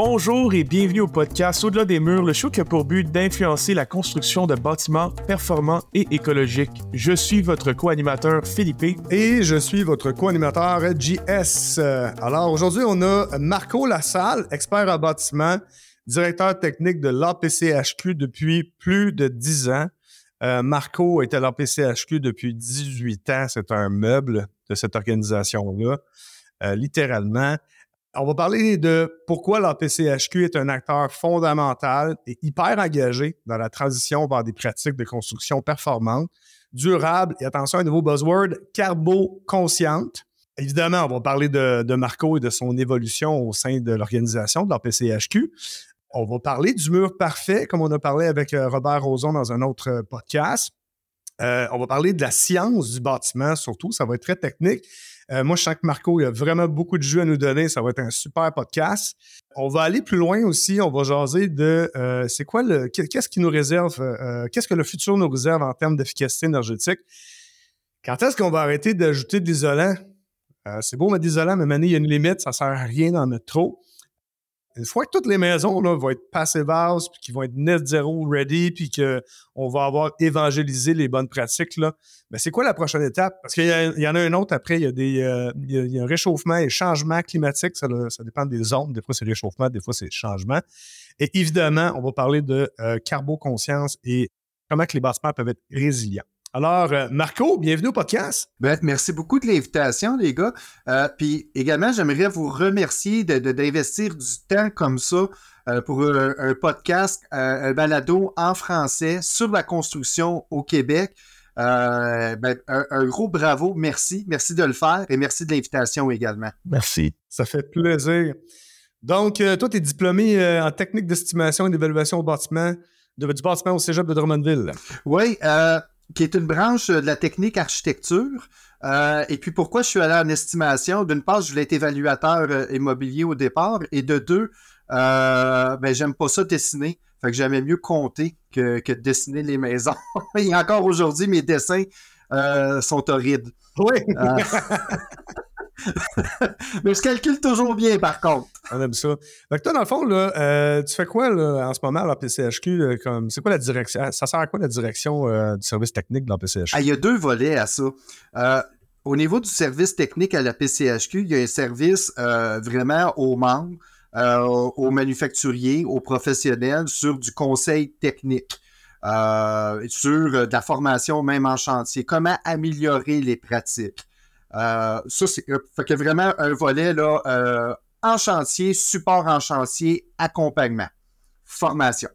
bonjour et bienvenue au podcast Au-delà des murs, le show qui a pour but d'influencer la construction de bâtiments performants et écologiques. Je suis votre co-animateur Philippe. Et je suis votre co-animateur JS. Alors aujourd'hui, on a Marco Lassalle, expert en bâtiment, directeur technique de l'APCHQ depuis plus de 10 ans. Euh, Marco est à l'APCHQ depuis 18 ans. C'est un meuble de cette organisation-là, euh, littéralement. On va parler de pourquoi la PCHQ est un acteur fondamental et hyper engagé dans la transition vers des pratiques de construction performantes, durables et attention, un nouveau buzzword, carbo-consciente. Évidemment, on va parler de, Marco et de son évolution au sein de l'organisation de la PCHQ. On va parler du mur parfait, comme on a parlé avec euh, Robert Roson dans un autre euh, podcast. Euh, on va parler de la science du bâtiment, surtout. Ça va être très technique. Moi, je sens que Marco, il a vraiment beaucoup de jus à nous donner. Ça va être un super podcast. On va aller plus loin aussi. On va jaser de c'est quoi le. Qu'est-ce qui nous réserve, qu'est-ce que le futur nous réserve en termes d'efficacité énergétique? Quand est-ce qu'on va arrêter d'ajouter de l'isolant? c'est beau mettre de l'isolant, mais maintenant, il y a une limite. Ça ne sert à rien d'en mettre trop une fois que toutes les maisons là, vont être passive house, puis qu'ils vont être net zero ready, puis qu'on va avoir évangélisé les bonnes pratiques, ben c'est quoi la prochaine étape? Parce qu'il y, en a un autre après, il y a, des, euh, il, y a, un réchauffement et changement climatique, ça, ça dépend des zones. Des fois, c'est réchauffement, des fois, c'est changement. Et évidemment, on va parler de euh, carbo-conscience et comment que les bâtiments peuvent être résilients. Alors, euh, Marco, bienvenue au podcast. Ben, merci beaucoup de l'invitation, les gars. Euh, puis également, j'aimerais vous remercier d'investir du temps comme ça euh, pour un, podcast, un balado en français sur la construction au Québec. Ben, un, gros bravo, merci. Merci de le faire et merci de l'invitation également. Merci. Ça fait plaisir. Donc, toi, tu es diplômé en technique d'estimation et d'évaluation au bâtiment, de, du bâtiment au cégep de Drummondville. Oui, euh, qui est une branche de la technique architecture. Euh, et puis pourquoi je suis allé en estimation? D'une part, je voulais être évaluateur euh, immobilier au départ. Et de deux, euh, ben, j'aime pas ça dessiner. Fait que j'aimais mieux compter que, que dessiner les maisons. et encore aujourd'hui, mes dessins sont horribles. Oui. Mais je calcule toujours bien, par contre. On aime ça. Donc, toi, dans le fond, là, euh, tu fais quoi là, en ce moment à la PCHQ? comme, c'est quoi la direction? Ça sert à quoi la direction euh, du service technique de la PCHQ? Ah, il y a deux volets à ça. Euh, au niveau du service technique à la PCHQ, il y a un service vraiment aux membres, aux manufacturiers, aux professionnels sur du conseil technique. sur de la formation même en chantier, comment améliorer les pratiques? Euh, ça, c'est euh, fait que vraiment un volet là, euh, en chantier, support en chantier, accompagnement, formation.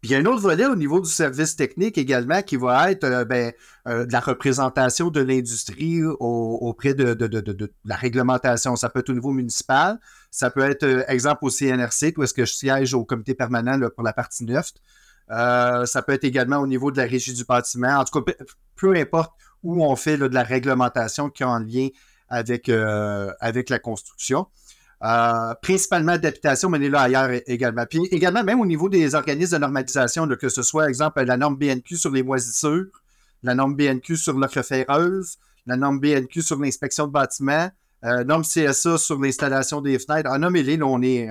Puis il y a un autre volet au niveau du service technique également qui va être ben, de la représentation de l'industrie auprès de, la réglementation. Ça peut être au niveau municipal, ça peut être, exemple, au CNRC, où est-ce que je siège au comité permanent pour la partie neuve. ça peut être également au niveau de la régie du bâtiment. En tout cas, peu importe où on fait de la réglementation qui est en lien avec, euh, la construction. Euh, principalement d'habitation, mais on est là ailleurs également. Puis également, même au niveau des organismes de normalisation, que ce soit, exemple, la norme BNQ sur les moisissures, la norme BNQ sur l'ocre ferreuse, la norme BNQ sur l'inspection de bâtiments, euh, norme CSA sur l'installation des fenêtres. En on est.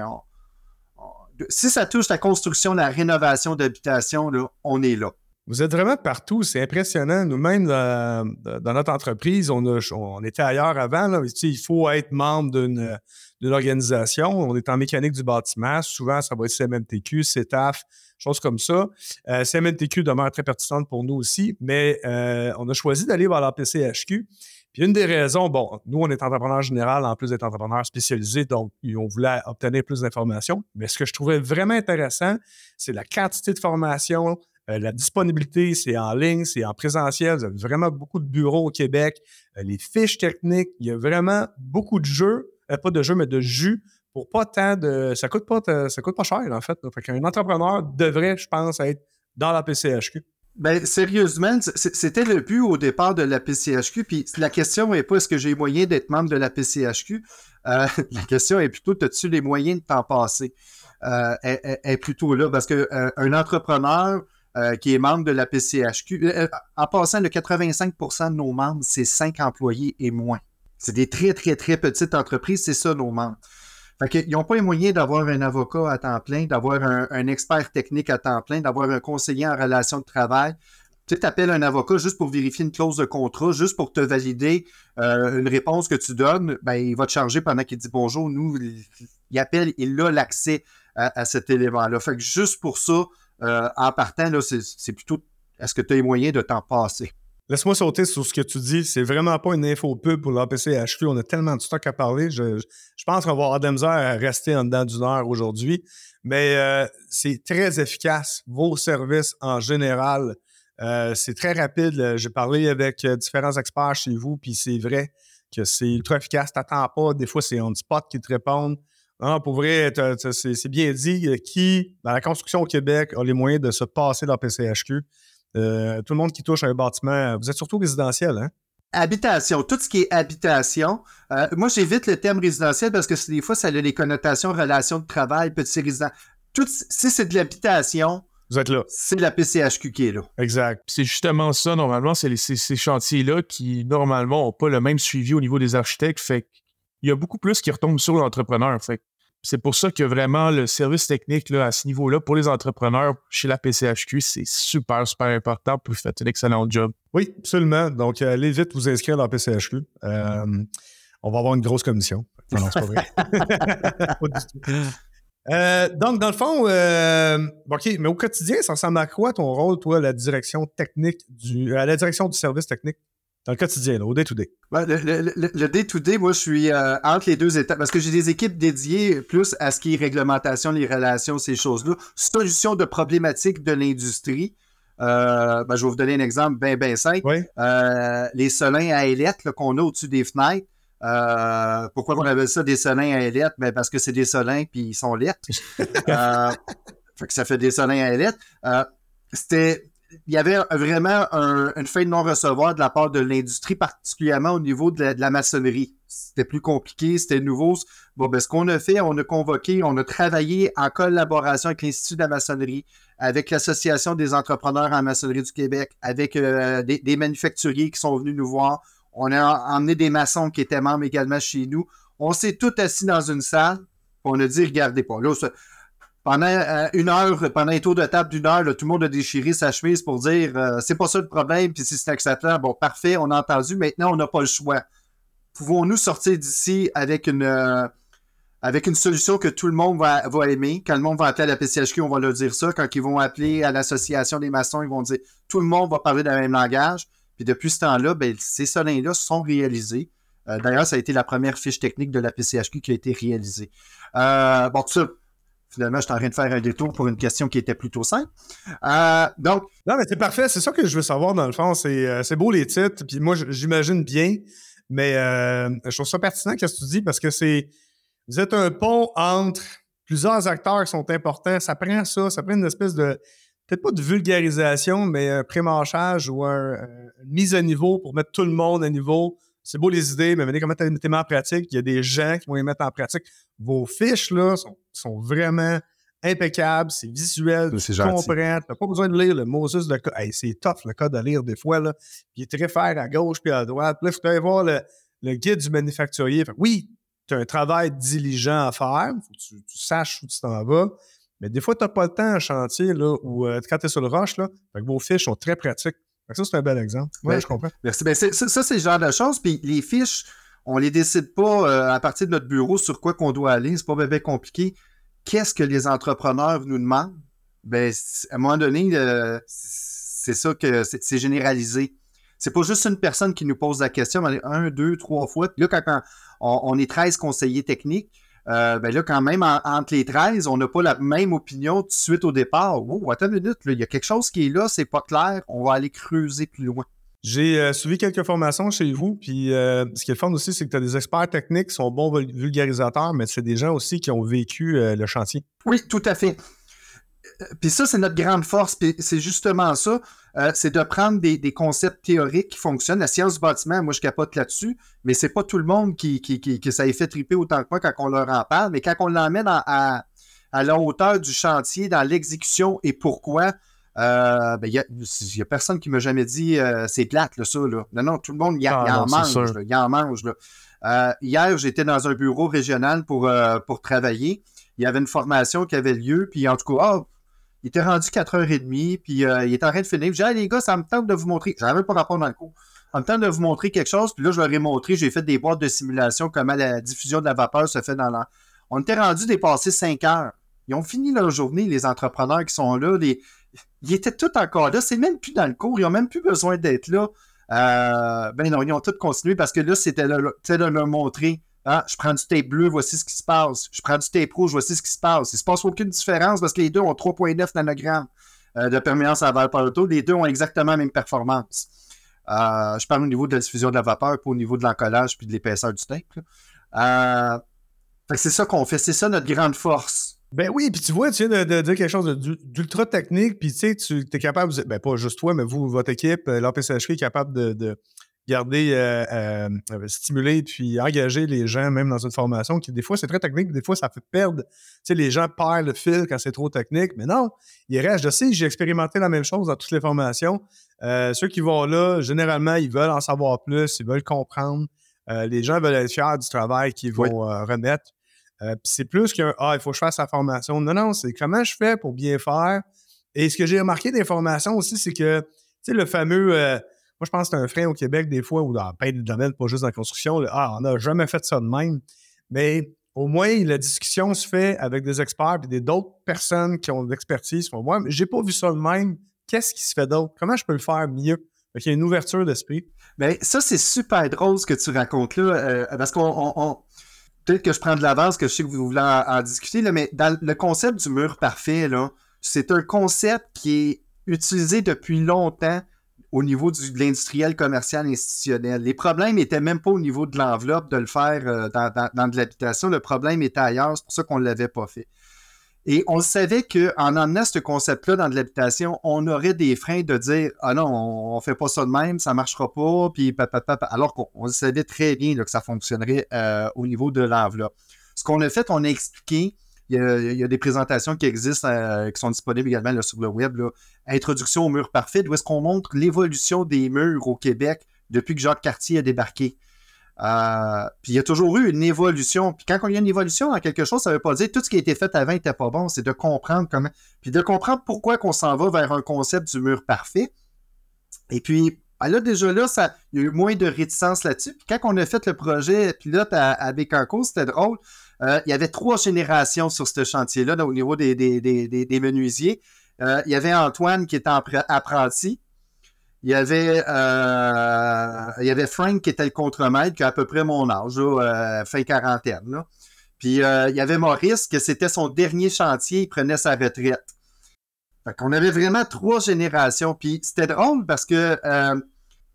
si ça touche la construction, la rénovation d'habitation, on est là. Vous êtes vraiment partout, c'est impressionnant. Nous-mêmes, dans, notre entreprise, on, on était ailleurs avant. Là. Il faut être membre d'une, organisation. On est en mécanique du bâtiment. Souvent, ça va être CMMTQ, CETAF, choses comme ça. Euh, CMMTQ demeure très pertinente pour nous aussi, mais euh, on a choisi d'aller vers la PCHQ. Puis une des raisons, bon, nous, on est entrepreneur général en plus d'être entrepreneur spécialisé, donc on voulait obtenir plus d'informations. Mais ce que je trouvais vraiment intéressant, c'est la quantité de formation, euh, la disponibilité, c'est en ligne, c'est en présentiel. Vous avez vraiment beaucoup de bureaux au Québec. Euh, les fiches techniques, il y a vraiment beaucoup de jeux, euh, pas de jeux, mais de jus pour pas tant de. Ça coûte pas, ça coûte pas cher, en fait. Fait qu'un entrepreneur devrait, je pense, être dans la PCHQ. Ben, sérieusement, c'était le but au départ de la PCHQ. Puis la question n'est pas est-ce que j'ai moyen d'être membre de la PCHQ. la question est plutôt as-tu les moyens de t'en passer? est, plutôt là parce qu'un un entrepreneur euh, qui est membre de la PCHQ. Euh, en passant, le 85% de nos membres, c'est 5 employés et moins. C'est des très, très, très petites entreprises, c'est ça nos membres. Fait qu'ils n'ont pas les moyens d'avoir un avocat à temps plein, d'avoir un, expert technique à temps plein, d'avoir un conseiller en relation de travail. Tu appelles un avocat juste pour vérifier une clause de contrat, juste pour te valider euh, une réponse que tu donnes, ben, il va te charger pendant qu'il dit bonjour. Nous, il appelle, il a l'accès à, cet élément-là. Fait que juste pour ça, euh, en partant, c'est plutôt est-ce que tu as les moyens de t'en passer? Laisse-moi sauter sur ce que tu dis. C'est vraiment pas une info pub pour l'APC On a tellement de stock à parler. Je, pense qu'on va avoir de la à rester en dedans d'une heure aujourd'hui. Mais euh, c'est très efficace. Vos services en général, euh, c'est très rapide. J'ai parlé avec différents experts chez vous, puis c'est vrai que c'est ultra efficace. T'attends pas. Des fois, c'est on spot qui te répondent. Non, pour vrai, c'est bien dit. Qui, dans la construction au Québec, a les moyens de se passer dans PCHQ? Euh, tout le monde qui touche à un bâtiment, vous êtes surtout résidentiel, hein? Habitation, tout ce qui est habitation. Euh, moi, j'évite le terme résidentiel parce que des fois, ça a des connotations relations de travail, petit résident. Tout, si c'est de l'habitation, vous êtes là. C'est la PCHQ qui est là. Exact. C'est justement ça, normalement, c'est ces chantiers-là qui, normalement, n'ont pas le même suivi au niveau des architectes. Fait il y a beaucoup plus qui retombent sur l'entrepreneur. Fait c'est pour ça que vraiment le service technique là, à ce niveau-là, pour les entrepreneurs chez la PCHQ, c'est super, super important pour faire un excellent job. Oui, absolument. Donc, allez vite vous inscrire dans la PCHQ. Euh, on va avoir une grosse commission. Non, non, c'est pas vrai. Euh, donc, dans le fond, euh, OK, mais au quotidien, ça ressemble à quoi ton rôle, toi, la direction technique du, à la direction du service technique? Dans le quotidien, au day-to-day. Ben, le day-to-day, moi, je suis euh, entre les deux étapes parce que j'ai des équipes dédiées plus à ce qui est réglementation, les relations, ces choses-là. Solution de problématiques de l'industrie. Euh, ben, je vais vous donner un exemple bien, bien simple. Euh, les solins à ailettes qu'on a au-dessus des fenêtres. pourquoi on appelle ça des solins à ailettes? Ben, parce que c'est des solins puis ils sont lettres. fait que ça fait des solins à ailettes. C'était il y avait vraiment une fin de non-recevoir de la part de l'industrie, particulièrement au niveau de la, maçonnerie. C'était plus compliqué, c'était nouveau. Bon, ben, ce qu'on a fait, on a convoqué, on a travaillé en collaboration avec l'Institut de la maçonnerie, avec l'Association des entrepreneurs en maçonnerie du Québec, avec euh, des, manufacturiers qui sont venus nous voir. On a emmené des maçons qui étaient membres également chez nous. On s'est tous assis dans une salle, on a dit, regardez pas. Pendant euh, une heure, pendant un tour de table d'une heure, tout le monde a déchiré sa chemise pour dire euh, c'est pas ça le problème, puis si c'est acceptable, bon, parfait, on a entendu, maintenant on n'a pas le choix. Pouvons-nous sortir d'ici avec une euh, avec une solution que tout le monde va, va, aimer? Quand le monde va appeler à la PCHQ, on va leur dire ça. Quand ils vont appeler à l'Association des maçons, ils vont dire tout le monde va parler le même langage. Puis depuis ce temps-là, ben, ces solins-là sont réalisés. D'ailleurs, ça a été la première fiche technique de la PCHQ qui a été réalisée. bon, tout ça, Finalement, je suis en train de faire un détour pour une question qui était plutôt simple. Euh, donc. Non, mais c'est parfait. C'est ça que je veux savoir, dans le fond. C'est, euh, beau les titres. Puis moi, j'imagine bien. Mais euh, je trouve ça pertinent ce que tu dis? Parce que c'est. Vous êtes un pont entre plusieurs acteurs qui sont importants. Ça prend ça. Ça prend une espèce de. Peut-être pas de vulgarisation, mais un prémarchage ou un, une mise à niveau pour mettre tout le monde à niveau c'est beau les idées, mais venez comment tu les en pratique? Il y a des gens qui vont les mettre en pratique. Vos fiches, là, sont, vraiment impeccables, c'est visuel, tu comprends, tu n'as pas besoin de lire le Moses de code. c'est tough le code à lire des fois, là. il est très faire à gauche puis à droite. Puis là, il faut aller voir le, guide du manufacturier. oui, tu as un travail diligent à faire, faut que tu, saches où tu t'en vas. Mais des fois, tu n'as pas le temps à chantier, là, ou euh, quand tu es sur le roche, là, vos fiches sont très pratiques. Ça, c'est un bel exemple. Oui, je comprends. Merci. Ben, ça, c'est le genre de choses. Puis les fiches, on les décide pas euh, à partir de notre bureau sur quoi qu'on doit aller. C'est pas bien compliqué. Qu'est-ce que les entrepreneurs nous demandent? Ben, à un moment donné, euh, c'est ça que c'est généralisé. C'est pas juste une personne qui nous pose la question, mais un, deux, trois fois. Puis là, quand on est 13 conseillers techniques, euh, ben là, quand même, entre les 13, on n'a pas la même opinion tout de suite au départ. Oh, attends une minute, il y a quelque chose qui est là, c'est pas clair, on va aller creuser plus loin. J'ai euh, suivi quelques formations chez vous, puis euh, ce qui est le fun aussi, c'est que tu as des experts techniques qui sont bons vulgarisateurs, mais c'est des gens aussi qui ont vécu le chantier. Oui, tout à fait. Puis ça, c'est notre grande force, puis c'est justement ça. Euh, c'est de prendre des, concepts théoriques qui fonctionnent. La science du bâtiment, moi, je capote là-dessus, mais c'est pas tout le monde qui, qui, qui, ça ait fait triper autant que moi quand on leur en parle. Mais quand on l'emmène à, à, la hauteur du chantier, dans l'exécution et pourquoi, euh, ben, il n'y a, personne qui m'a jamais dit euh, c'est plate, là, ça. Là. Non, non, tout le monde, il ah, en mange. Il en mange. Euh, hier, j'étais dans un bureau régional pour, pour travailler. Il y avait une formation qui avait lieu, puis en tout cas, oh, il était rendu 4h30, puis il était en train de finir. J'ai dit, les gars, ça me tente de vous montrer. J'avais pas rapport dans le cours. En me tente de vous montrer quelque chose, puis là, je leur ai montré, j'ai fait des boîtes de simulation, comment la diffusion de la vapeur se fait dans la. On était rendu dépasser 5 heures. Ils ont fini leur journée, les entrepreneurs qui sont là, ils étaient tous encore là. C'est même plus dans le cours. Ils n'ont même plus besoin d'être là. Euh, ben non, ils ont tous continué parce que là, c'était de leur montrer. Ah, je prends du tape bleu, voici ce qui se passe. Je prends du tape rouge, voici ce qui se passe. Il ne se passe aucune différence parce que les deux ont 3,9 nanogrammes euh, de perméance à la vapeur Les deux ont exactement la même performance. Euh, je parle au niveau de la diffusion de la vapeur, pas au niveau de l'encollage puis de l'épaisseur du tape. c'est ça qu'on fait. C'est ça notre grande force. Ben oui, puis tu vois, tu viens de, dire quelque chose d'ultra technique, puis tu sais, tu es capable, ben pas juste toi, mais vous, votre équipe, euh, l'APCHQ est capable de, garder, euh, euh, stimuler, puis engager les gens, même dans une formation, qui des fois, c'est très technique, des fois, ça fait perdre, tu sais, les gens perdent le fil quand c'est trop technique, mais non, il reste, je sais, j'ai expérimenté la même chose dans toutes les formations. ceux qui vont là, généralement, ils veulent en savoir plus, ils veulent comprendre. les gens veulent être fiers du travail qu'ils vont remettre. Euh, c'est plus qu'un Ah, il faut que je fasse la formation. Non, non, c'est comment je fais pour bien faire. Et ce que j'ai remarqué des formations aussi, c'est que, tu sais, le fameux. Moi, je pense que c'est un frein au Québec, des fois, ou dans plein de domaines, pas juste dans la construction. ah, on n'a jamais fait ça de même. Mais au moins, la discussion se fait avec des experts et d'autres personnes qui ont de l'expertise. Moi, j'ai pas vu ça de même. Qu'est-ce qui se fait d'autre? Comment je peux le faire mieux? il y a une ouverture d'esprit. Bien, ça, c'est super drôle ce que tu racontes là, euh, parce qu'on peut-être que je prends de l'avance, que je sais que vous voulez en, discuter, là, mais le concept du mur parfait, c'est un concept qui est utilisé depuis longtemps au niveau de l'industriel commercial institutionnel. Les problèmes n'étaient même pas au niveau de l'enveloppe de le faire euh, dans, dans, de l'habitation. Le problème était ailleurs, c'est pour ça qu'on ne l'avait pas fait. Et on savait qu'en emmenant ce concept-là dans de l'habitation, on aurait des freins de dire Ah non, on, ne fait pas ça de même, ça marchera pas, puis alors qu'on savait très bien que ça fonctionnerait euh, au niveau de l'enveloppe. Ce qu'on a fait, on a expliqué, il y a, des présentations qui existent, euh, qui sont disponibles également sur le web, Introduction au mur parfait, où est-ce qu'on montre l'évolution des murs au Québec depuis que Jacques Cartier a débarqué. Euh, puis il y a toujours eu une évolution. Puis quand il y a une évolution dans quelque chose, ça ne veut pas dire que tout ce qui a été fait avant n'était pas bon. C'est de comprendre comment. Puis de comprendre pourquoi qu'on s'en va vers un concept du mur parfait. Et puis, ben là, déjà là, il y a eu moins de réticence là-dessus. Puis quand on a fait le projet pilote avec un cours, c'était drôle. Euh, il y avait trois générations sur ce chantier-là, au niveau des, menuisiers. Euh, il y avait Antoine qui était apprenti. Il y avait, euh, il y avait Frank qui était le contremaître, qui a à peu près mon âge, fin quarantaine. Puis il y avait Maurice, que c'était son dernier chantier, il prenait sa retraite. Fait qu'on avait vraiment trois générations. Puis c'était drôle parce que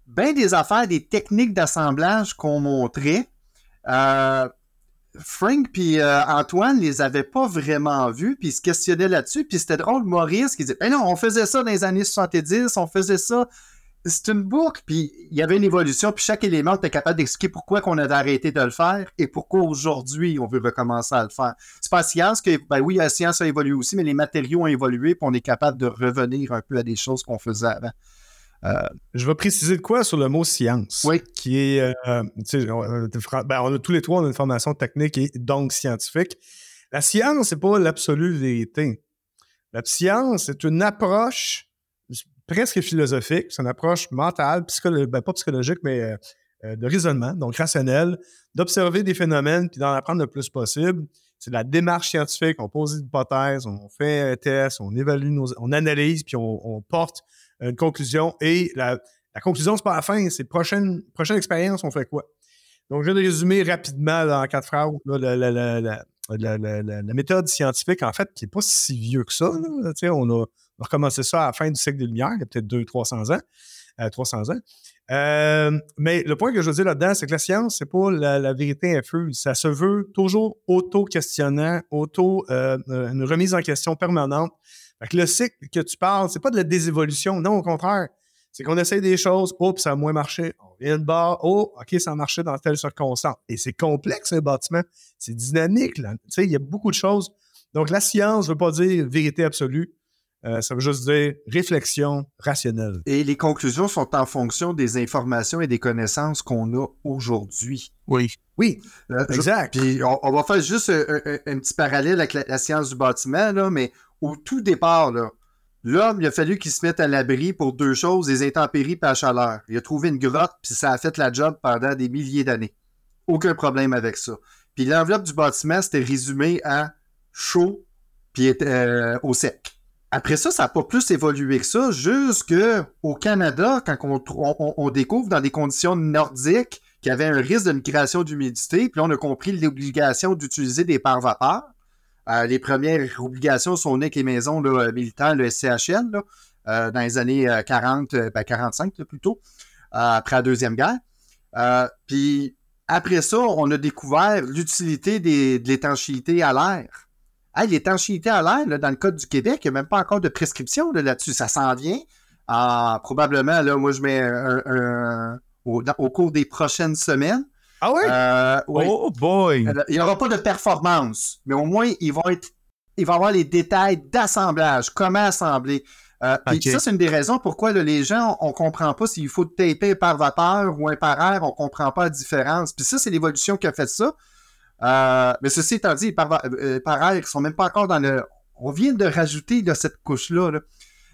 ben des affaires, des techniques d'assemblage qu'on montrait, Frank puis Antoine les avaient pas vraiment vus, puis ils se questionnaient là-dessus. Puis c'était drôle, Maurice qui disait Ben non, on faisait ça dans les années 70, on faisait ça c'est une boucle, puis il y avait une évolution, puis chaque élément était capable d'expliquer pourquoi on avait arrêté de le faire et pourquoi aujourd'hui on veut recommencer à le faire. C'est pas science que, ben oui, la science a évolué aussi, mais les matériaux ont évolué, puis on est capable de revenir un peu à des choses qu'on faisait avant. Euh, je vais préciser de quoi sur le mot science. Oui. Qui est. Euh, on, ben, on a tous les trois une formation technique et donc scientifique. La science, c'est pas l'absolue vérité. La science, c'est une approche presque philosophique. C'est une approche mentale, ben, pas psychologique, mais euh, de raisonnement, donc rationnel, d'observer des phénomènes puis d'en apprendre le plus possible. C'est de la démarche scientifique. On pose des hypothèses, on fait un test, on évalue, nos, on analyse, puis on, porte une conclusion. Et la, conclusion, c'est pas la fin, c'est prochaine, prochaine expérience, on fait quoi? Donc, je vais résumer rapidement en quatre phrases la, la, méthode scientifique, en fait, qui n'est pas si vieux que ça. On a, recommencé ça à la fin du siècle des Lumières, il y a peut-être 200-300 ans. 300 euh, ans. Euh, mais le point que je veux dire là-dedans, c'est que la science, c'est pas la, vérité infuse. Ça se veut toujours auto-questionnant, auto, euh, une remise en question permanente. Fait que le cycle que tu parles, c'est pas de la désévolution. Non, au contraire. C'est qu'on essaye des choses, oh, puis ça a moins marché. On vient de bas, oh, OK, ça a marché dans telle circonstance. Et c'est complexe, un bâtiment. C'est dynamique. Tu sais, il y a beaucoup de choses. Donc, la science ne veut pas dire vérité absolue. Euh, ça veut juste dire réflexion rationnelle. Et les conclusions sont en fonction des informations et des connaissances qu'on a aujourd'hui. Oui. Oui, Euh, je- exact. Puis on, on va faire juste un, un- un petit parallèle avec la, la science du bâtiment, là, mais au tout départ, l'homme, il a fallu qu'il se mette à l'abri pour deux choses, les intempéries et la chaleur. Il a trouvé une grotte, puis ça a fait la job pendant des milliers d'années. Aucun problème avec ça. Puis l'enveloppe du bâtiment, c'était résumé à chaud puis euh, au sec. Après ça, ça n'a pas plus évolué que ça, jusqu'au Canada, quand on, découvre dans des conditions nordiques qu'il y avait un risque de migration d'humidité, puis on a compris l'obligation d'utiliser des pare vapeurs. Euh, les premières obligations sont nées avec les maisons là, militaires, le SCHL, euh, dans les années euh, 40, euh, ben 45 là, plutôt, euh, après la Deuxième Guerre. Euh, puis après ça, on a découvert l'utilité de l'étanchéité à l'air. L'étanchéité à l'air, dans le Code du Québec, il n'y a même pas encore de prescription là, là-dessus. Ça s'en vient. Ah, probablement, là, moi, je mets un- au cours des prochaines semaines. Ah oui? Euh, oui. Oh boy! Euh, Il n'y aura pas de performance, mais au moins, ils vont être. Il va avoir les détails d'assemblage, comment assembler. Euh, puis Ok. ça, c'est une des raisons pourquoi là, les gens, on ne comprend pas s'il faut taper par vapeur ou un par air, on ne comprend pas la différence. Puis ça, c'est l'évolution qui a fait ça. Euh, mais ceci étant dit, par, va- par air, ils sont même pas encore dans le. On vient de rajouter là, cette couche-là. là.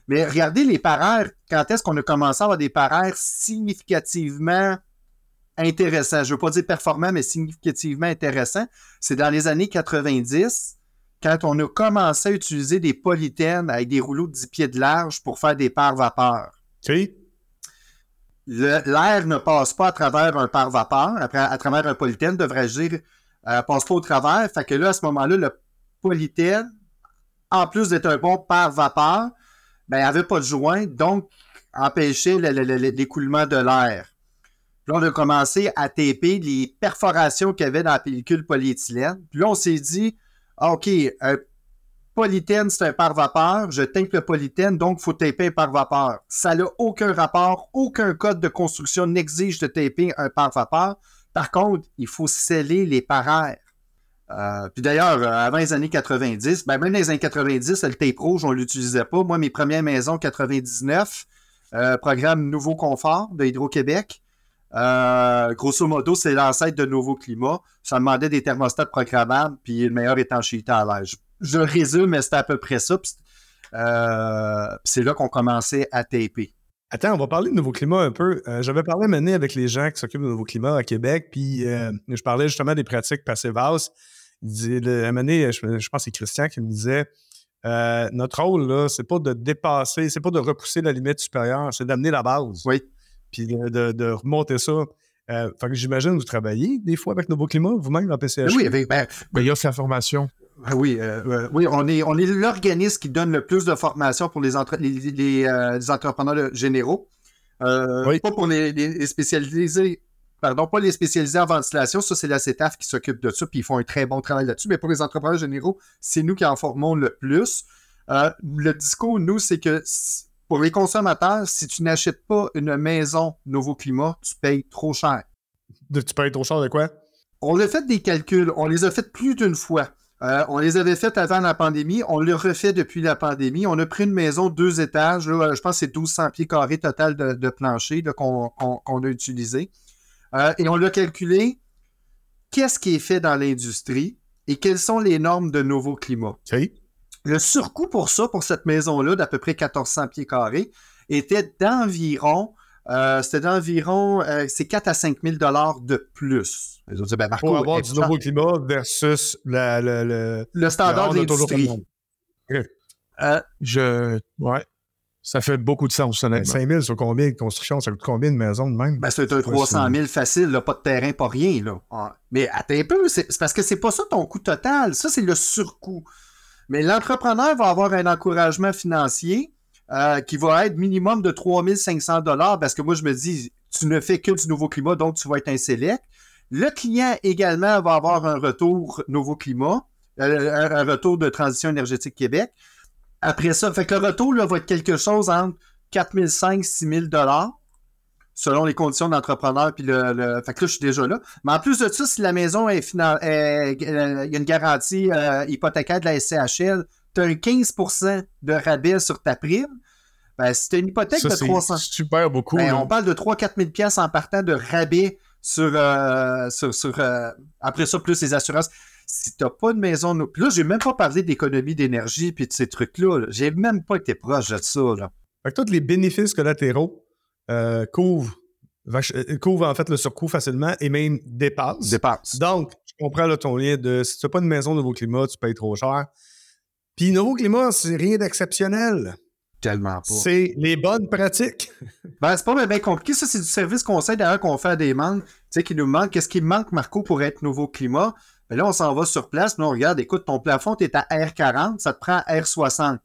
Mais regardez les par air, quand est-ce qu'on a commencé à avoir des par air significativement intéressants? Je ne veux pas dire performants, mais significativement intéressants. C'est dans les années 90, quand on a commencé à utiliser des polythènes avec des rouleaux de 10 pieds de large pour faire des pares vapeur. Le- L'air ne passe pas à travers un pare vapeur, après, à travers un polythène, devrais-je dire, euh, passe pas au travers. Fait que là, à ce moment-là, le polythène, en plus d'être un bon pare vapeur, ben, il avait pas de joint, donc empêchait le- le- le- l'écoulement de l'air. Là, on a commencé à taper les perforations qu'il y avait dans la pellicule polyéthylène. Puis là, on s'est dit, ah, OK, un polythène, c'est un pare-vapeur. Je tape le polythène, donc il faut taper un pare-vapeur. Ça n'a aucun rapport, aucun code de construction n'exige de taper un pare-vapeur. Par contre, il faut sceller les paraires. Euh, puis d'ailleurs, euh, avant les années 90, ben même les années 90, le tape rouge, on ne l'utilisait pas. Moi, mes premières maisons, 99, euh, programme Nouveau Confort de Hydro-Québec. Euh, grosso modo, c'est l'ancêtre de Nouveau Climat. Ça demandait des thermostats programmables, puis le meilleur étanchéité à l'air. Je, je résume, mais c'était à peu près ça. Euh, c'est là qu'on commençait à taper. Attends, on va parler de nouveau climat un peu. Euh, J'avais parlé maintenant avec les gens qui s'occupent de nouveau climat à Québec, puis je parlais justement des pratiques disait, le, à un moment donné, je, je pense que c'est Christian qui me disait notre rôle, là, c'est pas de dépasser, c'est pas de repousser la limite supérieure, c'est d'amener la base. Oui. Puis de, de- de remonter ça. Euh, fait que j'imagine que vous travaillez des fois avec Nouveau Climat, vous-même dans PCH. Oui, avec- ben, Ben, il offre la formation. Ah Oui, euh, euh, oui, on est, on est l'organisme qui donne le plus de formation pour les, entre- les, les, euh, les entrepreneurs généraux. Euh, Oui. Pas pour les, les- spécialisés, pardon, pas les spécialisés en ventilation, ça c'est la CETAF qui s'occupe de ça, puis ils font un très bon travail là-dessus, mais pour les entrepreneurs généraux, c'est nous qui en formons le plus. Euh, le discours, nous, c'est que pour les consommateurs, si tu n'achètes pas une maison Nouveau Climat, tu payes trop cher. De- tu être au char de quoi? On a fait des calculs, on les a fait plus d'une fois. Euh, on les avait fait avant la pandémie, on les refait depuis la pandémie. On a pris une maison deux étages, là, je pense que c'est 1200 pieds carrés total de, de plancher qu'on a utilisé. Euh, et on l'a calculé, qu'est-ce qui est fait dans l'industrie et quelles sont les normes de nouveau climat? Le surcoût pour ça, pour cette maison-là, d'à peu près 1400 pieds carrés, était d'environ, euh, c'était d'environ, euh, c'est 4 à 5 000 dollars de plus. Les autres ben, Marco, Pour avoir du nouveau climat versus la- le, le, le standard de l'industrie. monde. Euh, Je. Ouais. Ça fait beaucoup de sens, Ben, honnêtement. 5 000 sur combien de construction? Ça coûte combien de maisons de même? ben, c'est un 300 000 facile, là, pas de terrain, pas rien. Là. Ah, Mais attends un peu, c'est c'est parce que c'est pas ça ton coût total. Ça, c'est le surcoût. Mais l'entrepreneur va avoir un encouragement financier euh, qui va être minimum de 3500 dollars parce que moi, je me dis, tu ne fais que du nouveau climat, donc tu vas être un select. Le client également va avoir un retour nouveau climat, euh, un, retour de transition énergétique Québec. Après ça, fait le retour là, va être quelque chose entre 4500 6000 dollars selon les conditions d'entrepreneur. Puis le, le- Fait que là, je suis déjà là. Mais en plus de ça, si la maison est euh, il y a une garantie euh, hypothécaire de la SCHL, tu as un 15% de rabais sur ta prime. Ben, si tu une hypothèque de 300 super beaucoup. Ben, on parle de 3-4 000 pièces en partant de rabais sur, euh, sur, euh, après ça, plus les assurances. Si tu n'as pas de maison, puis là, j'ai même pas parlé d'économie d'énergie puis de ces trucs-là. J'ai même pas été proche de ça. Là. Fait que tous les bénéfices collatéraux euh, couvrent, couvrent en fait le surcoût facilement et même dépassent. Dépassent. Donc, je comprends là, ton lien de si tu n'as pas de maison Nouveau Climat, tu payes trop cher. Puis Nouveau Climat, c'est rien d'exceptionnel. Tellement pas. C'est les bonnes pratiques. ben, c'est pas bien compliqué. Ça, c'est du service conseil d'ailleurs qu'on fait à des membres. Tu sais, qui nous demandent qu'est-ce qui manque, Marco, pour être nouveau climat. Ben là, on s'en va sur place. Nous, on regarde, écoute, ton plafond, tu es à R40, ça te prend R60.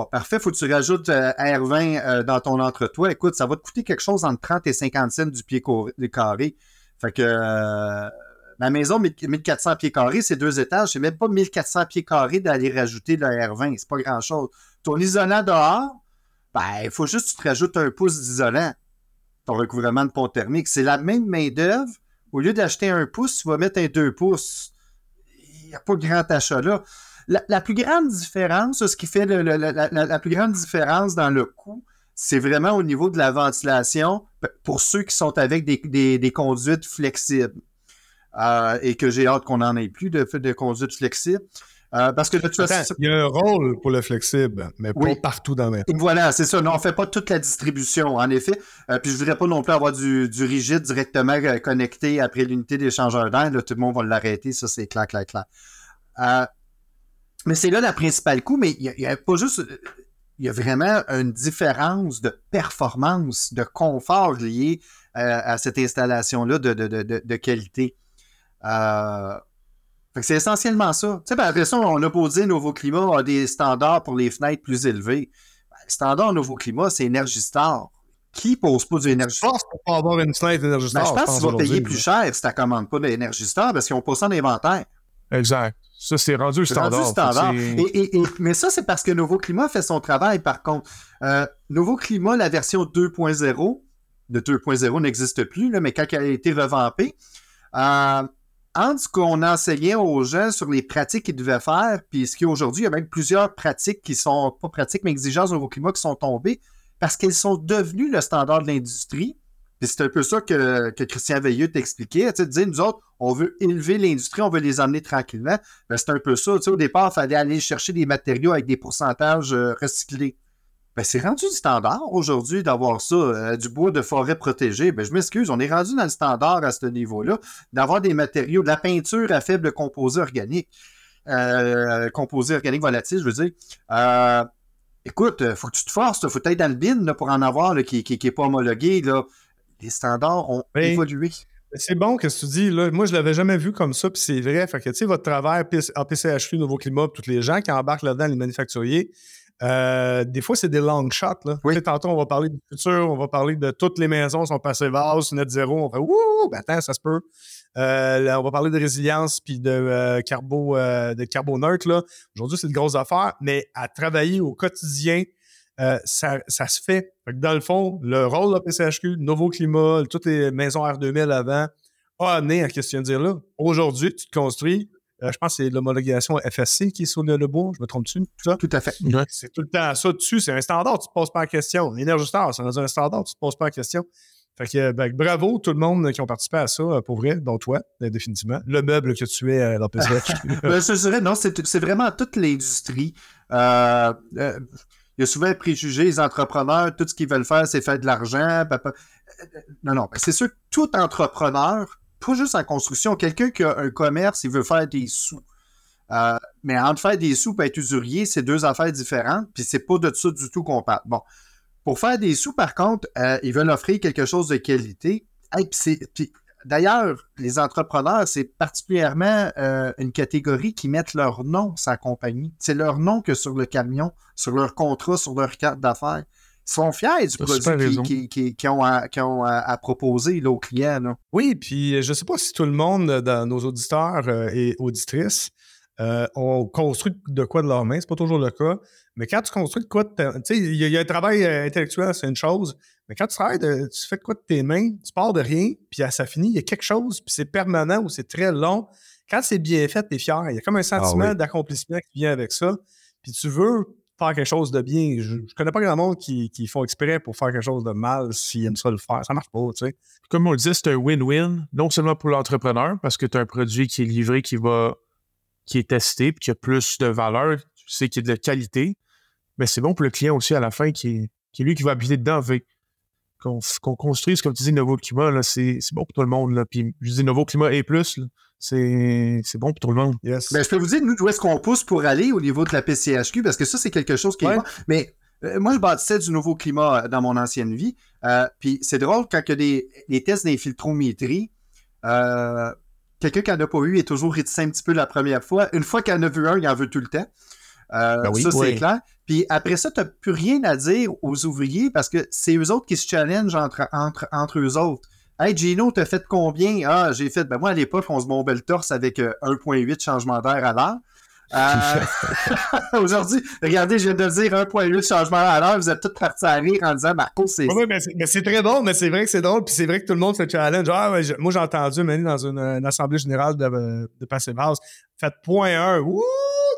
Bon, parfait, faut que tu rajoutes euh, R20 euh, dans ton entre-toi. Écoute, ça va te coûter quelque chose entre 30 et 50 cents du pied carré. Fait que euh, ma maison, 1400 pieds carrés, c'est deux étages. C'est même pas 1400 pieds carrés d'aller rajouter le R20. C'est pas grand-chose. Ton isolant dehors, ben, il faut juste que tu te rajoutes un pouce d'isolant. Ton recouvrement de pont thermique. C'est la même main-d'œuvre. Au lieu d'acheter un pouce, tu vas mettre un deux pouces. Il n'y a pas de grand achat là. La, plus grande différence, ce qui fait la, plus grande différence dans le coût, c'est vraiment au niveau de la ventilation pour ceux qui sont avec des, conduites flexibles. Euh, et que j'ai hâte qu'on n'en ait plus de, de conduites flexibles. Euh, parce que de toute façon. Il y a un rôle pour le flexible, mais pas partout dans la Voilà, c'est ça. Non, on ne fait pas toute la distribution, en effet. Euh, puis je ne voudrais pas non plus avoir du, rigide directement connecté après l'unité d'échangeur d'air. Tout le monde va l'arrêter, ça c'est clair, clair, clair. Mais c'est là la principale coût, mais il n'y a, pas juste. Il y a vraiment une différence de performance, de confort lié à cette installation-là de, de, de, de, qualité. Euh, c'est essentiellement ça. Tu sais, après ça, on a posé Nouveau Climat à des standards pour les fenêtres plus élevés. Ben, le standard Nouveau Climat, c'est Energistar. Qui pose pas du Energistar? Je pense pour pas avoir une fenêtre Energistar. Ben, je pense que tu vas payer plus cher si tu commandes pas d'Energistar parce qu'ils ont pas ça en inventaire. Exact. Ça, c'est rendu standard. Rendu standard. mais ça, c'est parce que Nouveau Climat fait son travail, par contre. Euh, Nouveau Climat, la version 2.0, de 2.0 n'existe plus, là, mais quand elle a été revampée, euh, entre ce qu'on enseignait aux gens sur les pratiques qu'ils devaient faire, puis ce qu'il y a aujourd'hui, il y a même plusieurs pratiques qui sont, pas pratiques, mais exigences au nouveau climat qui sont tombées parce qu'elles sont devenues le standard de l'industrie. Puis c'est un peu ça que, Christian Veilleux t'expliquait. Tu sais, dire, nous autres, on veut élever l'industrie, on veut les emmener tranquillement. Ben, c'est un peu ça. Au départ, il fallait aller chercher des matériaux avec des pourcentages euh, recyclés. Ben, c'est rendu du standard aujourd'hui d'avoir ça, euh, du bois de forêt protégé. Ben, je m'excuse, on est rendu dans le standard à ce niveau-là, d'avoir des matériaux, de la peinture à faible composé organique, euh, composé organique volatile, je veux dire. Euh, écoute, faut que tu te forces, faut être dans le bin pour en avoir qui n'est qui, pas homologué. Les standards ont évolué. C'est bon que tu dis. Là. Moi, je ne l'avais jamais vu comme ça, puis c'est vrai. Fait que, tu sais, votre travail en PCHU, Nouveau Climat, tous les gens qui embarquent là-dedans, les manufacturiers, euh, des fois, c'est des long shots. Là. Tantôt, on va parler du futur, on va parler de toutes les maisons sont passées vases, net zéro. On fait Ouh, ben attends, ça se peut. Euh, on va parler de résilience puis de, euh, carbo, de carboneutre. Aujourd'hui, c'est une grosse affaire, mais à travailler au quotidien, ça, ça, se fait. Dans le fond, le rôle de la PCHQ, Nouveau Climat, toutes les maisons R2000 avant, a amené à question de dire là. Aujourd'hui, tu te construis, euh, je pense que c'est l'homologation FSC qui est sur le, bois, je me trompe-tu? Tout, tout à fait. C'est tout le temps ça dessus, c'est un standard, tu ne te poses pas en question. Star, c'est un standard, tu ne te poses pas en question. Fait que ben, bravo tout le monde qui ont participé à ça, euh, pour vrai, dont toi, euh, définitivement. Le meuble que tu es dans PCH. ben, je dirais, non, c'est vraiment toute l'industrie. Il y a souvent préjugé, les entrepreneurs, tout ce qu'ils veulent faire, c'est faire de l'argent. Non, non, ben, c'est sûr que tout entrepreneur pas juste en construction, quelqu'un qui a un commerce, il veut faire des sous. Euh, mais entre faire des sous et être usurier, c'est deux affaires différentes, puis c'est pas de ça du tout qu'on parle. Bon, pour faire des sous, par contre, euh, ils veulent offrir quelque chose de qualité. D'ailleurs, les entrepreneurs, c'est particulièrement euh, une catégorie qui mettent leur nom sa compagnie. C'est leur nom que sur le camion, sur leur contrat, sur leur carte d'affaires sont fiers du produit qu'ils ont, à, proposer aux clients. Oui, puis je ne sais pas si tout le monde dans nos auditeurs euh, et auditrices euh, ont construit de quoi de leur main. C'est pas toujours le cas. Mais quand tu construis de quoi de Tu sais, il y, a un travail euh, intellectuel, c'est une chose. Mais quand tu travailles, tu fais quoi de tes mains, tu pars de rien, puis ça finit, il y a quelque chose, puis c'est permanent ou c'est très long. Quand c'est bien fait, tu es fier. Il y a comme un ah sentiment d'accomplissement qui vient avec ça. puis tu veux faire quelque chose de bien. Je, je connais pas grand monde qui, qui font exprès pour faire quelque chose de mal s'ils aiment ça le faire. Ça marche pas, tu sais. Comme on le disait, c'est un win-win, non seulement pour l'entrepreneur, parce que tu as un produit qui est livré, qui va qui est testé, puis qui a plus de valeur, tu sais qu'il y a de la qualité, mais c'est bon pour le client aussi à la fin, qui est, qui est lui qui va habiter dedans. Fait qu'on qu'on construise, comme tu dis, Nouveau Climat, c'est c'est bon pour tout le monde. Là. Puis je dis Nouveau Climat et plus, c'est c'est bon pour tout le monde. Yes. Ben, je peux vous dire, nous, où est-ce qu'on pousse pour aller au niveau de la PCHQ, parce que ça, c'est quelque chose qui Ouais. est bon. Mais euh, moi, je bâtissais du nouveau climat euh, dans mon ancienne vie. Euh, puis c'est drôle, quand il y a des, les tests d'infiltrométrie, euh, quelqu'un qui n'en a pas eu est toujours réticent un petit peu la première fois. Une fois qu'il en a vu un, il en veut tout le temps. Euh, Ben oui. ça, c'est clair. Puis après ça, tu n'as plus rien à dire aux ouvriers parce que c'est eux autres qui se challengent entre, entre, entre eux autres. Hey Gino, t'as fait combien? Ah, j'ai fait. Ben moi, à l'époque, on se bombait le torse avec euh, 1.8 changement d'air à l'heure. Euh, Aujourd'hui, regardez, je viens de dire 1.8 changement à l'heure. Vous êtes tous partis à rire en disant Marco, c'est. Ouais, mais c'est- très bon, mais c'est vrai que c'est drôle, puis c'est vrai que tout le monde se challenge. Ah, ouais, je- moi, j'ai entendu mener dans une, une assemblée générale de, de Passive House. Faites point 1. Ouh!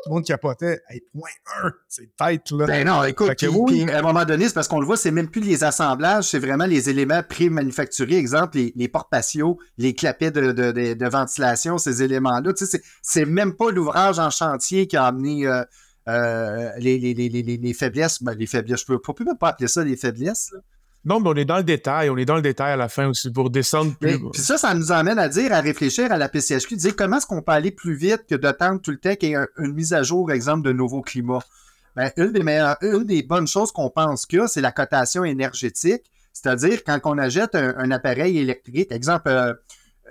Tout le monde capotait. Hey, point 1. C'est tête, là. Ben non, écoute, puis- oui. à un moment donné, c'est parce qu'on le voit, c'est même plus les assemblages, c'est vraiment les éléments pré-manufacturés. Exemple, les, les portes patios, les clapets de, de, de- de ventilation, ces éléments-là. Tu sais, c'est- même pas l'ouvrage en chantier qui a amené euh, euh, les, les, les, les, les faiblesses. Ben, les faiblesses, je peux, peux même pas appeler ça des faiblesses. là. Non, mais on est dans le détail. On est dans le détail à la fin aussi pour descendre plus. Puis ça, ça nous amène à dire, à réfléchir à la PCHQ, dire comment est-ce qu'on peut aller plus vite que d'attendre tout le temps qu'il y ait un- une mise à jour, exemple, de nouveau climat. Ben, une, des meilleures- une des bonnes choses qu'on pense qu'il y a, c'est la cotation énergétique. C'est-à-dire, quand on achète un, un appareil électrique, exemple, euh,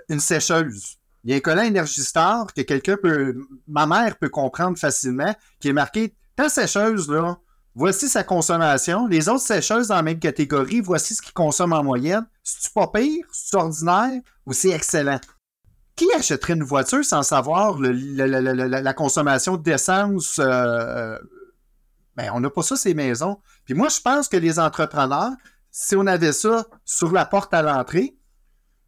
une sécheuse, il y a un collant Energistar que quelqu'un peut, ma mère peut comprendre facilement, qui est marqué, ta sécheuse, là, voici sa consommation. Les autres sécheuses dans la même catégorie, voici ce qu'ils consomment en moyenne. C'est-tu pas pire? C'est-tu ordinaire? Ou c'est excellent? Qui achèterait une voiture sans savoir la consommation d'essence? euh, euh, ben, on n'a pas ça, ces maisons. Puis moi, je pense que les entrepreneurs, si on avait ça sur la porte à l'entrée,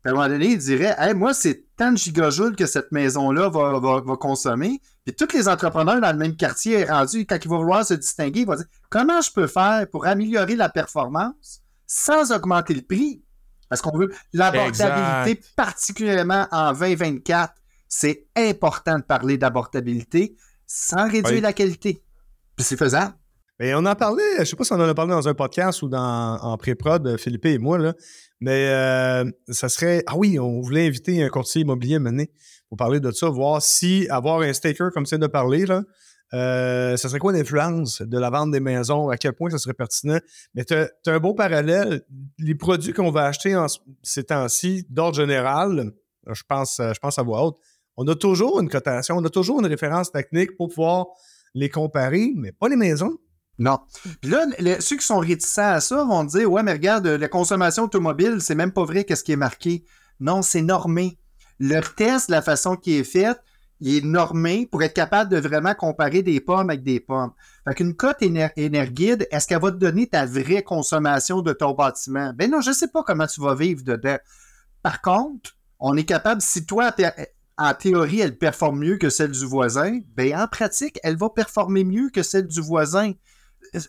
à un moment donné, ils diraient Hey, moi, c'est tant de gigajoules que cette maison-là va consommer. Puis tous les entrepreneurs dans le même quartier rendus, quand ils vont vouloir se distinguer, ils vont dire Comment je peux faire pour améliorer la performance sans augmenter le prix? Parce qu'on veut l'abordabilité, particulièrement en 2024. C'est important de parler d'abordabilité sans réduire Oui. la qualité. Puis c'est faisable. Mais on en parlait, je sais pas si on en a parlé dans un podcast ou dans, en pré-prod, Philippe et moi, là, mais euh, ça serait. Ah oui, on voulait inviter un courtier immobilier maintenant pour parler de ça, voir si avoir un staker comme c'est de parler, là, euh, ça serait quoi l'influence de la vente des maisons, à quel point ça serait pertinent? Mais tu as, un beau parallèle. Les produits qu'on va acheter en ce- ces temps-ci, d'ordre général, je pense, je pense à voix haute, on a toujours une cotation, on a toujours une référence technique pour pouvoir les comparer, mais pas les maisons. Non. Puis là, ceux qui sont réticents à ça vont dire Ouais, mais regarde, la consommation automobile, c'est même pas vrai qu'est-ce qui est marqué. Non, c'est normé. Le test, la façon qui est faite, il est normé pour être capable de vraiment comparer des pommes avec des pommes. Fait qu'une cote éner- énerguide, est-ce qu'elle va te donner ta vraie consommation de ton bâtiment? Ben non, je sais pas comment tu vas vivre dedans. Par contre, on est capable, si toi, en théorie, elle performe mieux que celle du voisin, ben en pratique, elle va performer mieux que celle du voisin.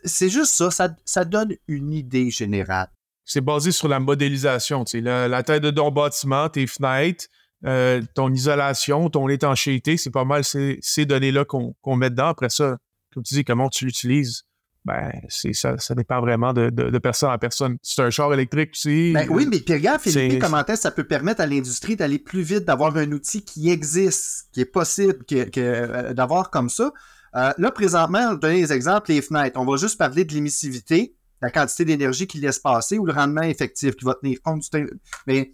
C'est juste ça, ça, ça donne une idée générale. c'est basé sur la modélisation. tu sais, La, la taille de ton bâtiment, tes fenêtres, euh, ton isolation, ton étanchéité, c'est pas mal ces, ces données-là qu'on met dedans. Après ça, comme tu dis, comment tu l'utilises, ben, ça, ça dépend vraiment de, de- de personne à personne. C'est un char électrique aussi. Ben oui, mais puis regarde, Philippe, comment est-ce que ça peut permettre à l'industrie d'aller plus vite, d'avoir un outil qui existe, qui est possible, que- que, euh, d'avoir comme ça? Euh, là, présentement, on va donner des exemples, les fenêtres. On va juste parler de l'émissivité, la quantité d'énergie qu'il laisse passer ou le rendement effectif qui va tenir compte du. Mais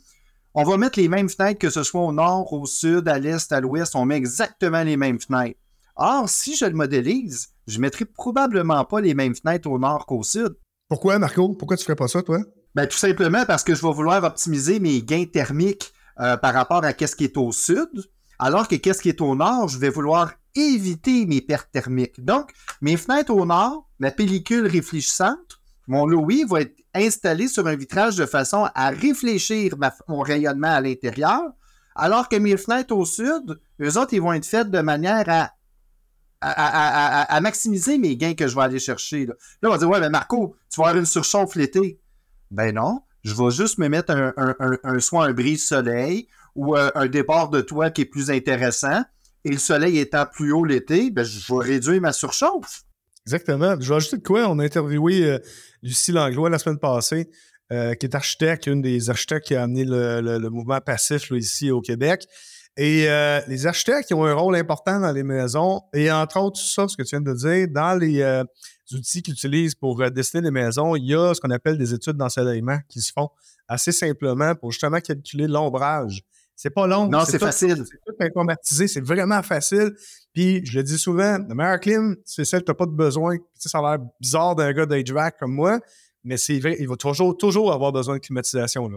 on va mettre les mêmes fenêtres, que ce soit au nord, au sud, à l'est, à l'ouest, on met exactement les mêmes fenêtres. Or, si je le modélise, je ne mettrai probablement pas les mêmes fenêtres au nord qu'au sud. Pourquoi, Marco? Pourquoi tu ferais pas ça, toi? Ben, tout simplement parce que je vais vouloir optimiser mes gains thermiques euh, par rapport à qu'est-ce qui est au sud, alors que qu'est-ce qui est au nord, je vais vouloir éviter mes pertes thermiques. Donc, mes fenêtres au nord, ma pellicule réfléchissante, mon Louis va être installé sur un vitrage de façon à réfléchir mon rayonnement à l'intérieur, alors que mes fenêtres au sud, eux autres, ils vont être faites de manière à maximiser mes gains que je vais aller chercher. Là, on va dire, ouais, mais Marco, tu vas avoir une surchauffe l'été. Ben non, je vais juste me mettre un, un, soit un brise-soleil ou euh, un, départ de toit qui est plus intéressant. Et le soleil étant plus haut l'été, ben, je vais réduire ma surchauffe. Exactement. Je vais ajouter de quoi? On a interviewé euh, Lucie Langlois la semaine passée, euh, qui est architecte, une des architectes qui a amené le, mouvement passif ici au Québec. Et les architectes qui ont un rôle important dans les maisons, et entre autres, ça, ce que tu viens de dire, dans les, outils qu'ils utilisent pour euh, dessiner les maisons, il y a ce qu'on appelle des études d'ensoleillement qui se font assez simplement pour justement calculer l'ombrage. C'est pas long. Non, c'est facile. C'est tout informatisé. C'est vraiment facile. Puis, je le dis souvent, la meilleure clim, c'est celle que tu n'as pas de besoin. ça a l'air bizarre d'un gars d'HVAC comme moi, mais c'est vrai, il va toujours, toujours avoir besoin de climatisation,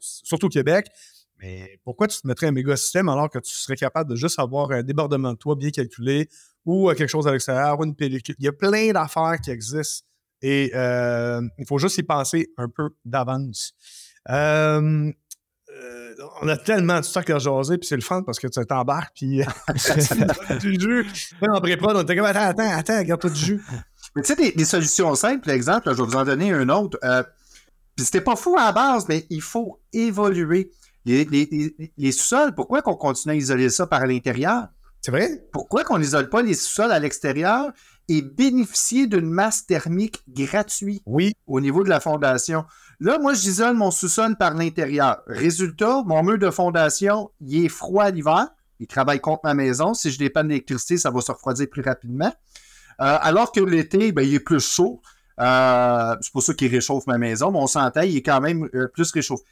surtout au Québec. Mais pourquoi tu te mettrais un méga système alors que tu serais capable de juste avoir un débordement de toit bien calculé, ou quelque chose à l'extérieur, ou une pellicule? Il y a plein d'affaires qui existent et euh, il faut juste y penser un peu d'avance. Euh, euh, on a tellement de stock à jaser, puis c'est le fun parce que tu t'embarques, puis du jus. En pré-prod, on était comme attends, attends, attends, garde-toi du jus. Mais tu sais, des, solutions simples, par exemple, je vais vous en donner un autre. puis c'était pas fou à la base, mais il faut évoluer. Les, les sous-sols, pourquoi qu'on continue à isoler ça par l'intérieur? C'est vrai? Pourquoi qu'on n'isole pas les sous-sols à l'extérieur et bénéficier d'une masse thermique gratuite oui. au niveau de la fondation? Là, moi, j'isole mon sous-sol par l'intérieur. Résultat, mon mur de fondation, il est froid l'hiver. Il travaille contre ma maison. Si je dépanne d'électricité, ça va se refroidir plus rapidement. Euh, alors que l'été, ben, il est plus chaud. Euh, c'est pour ça qu'il réchauffe ma maison. Mon santé, il est quand même euh, plus réchauffé.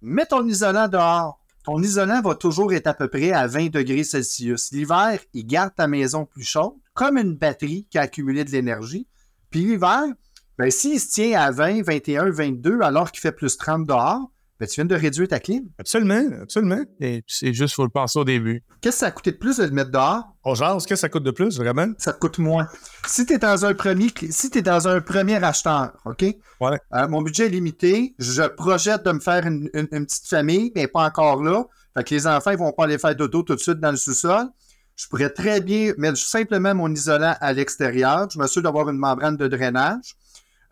Mets ton isolant dehors ton isolant va toujours être à peu près à 20 degrés Celsius. L'hiver, il garde ta maison plus chaude, comme une batterie qui a accumulé de l'énergie. Puis l'hiver, ben, s'il se tient à 20, 21, 22, alors qu'il fait plus 30 dehors, ben, tu viens de réduire ta clim. Absolument, absolument. Et c'est juste, faut le penser au début. Qu'est-ce que ça a coûté de plus de le mettre dehors? Oh, genre, qu'est-ce que ça coûte de plus, vraiment? Ça te coûte moins. Si tu es dans un premier, si es dans un premier acheteur, OK? Ouais. Euh, mon budget est limité. Je projette de me faire une, petite famille, mais pas encore là. Fait que les enfants, ils vont pas aller faire dodo tout de suite dans le sous-sol. Je pourrais très bien mettre simplement mon isolant à l'extérieur. Je m'assure d'avoir une membrane de drainage.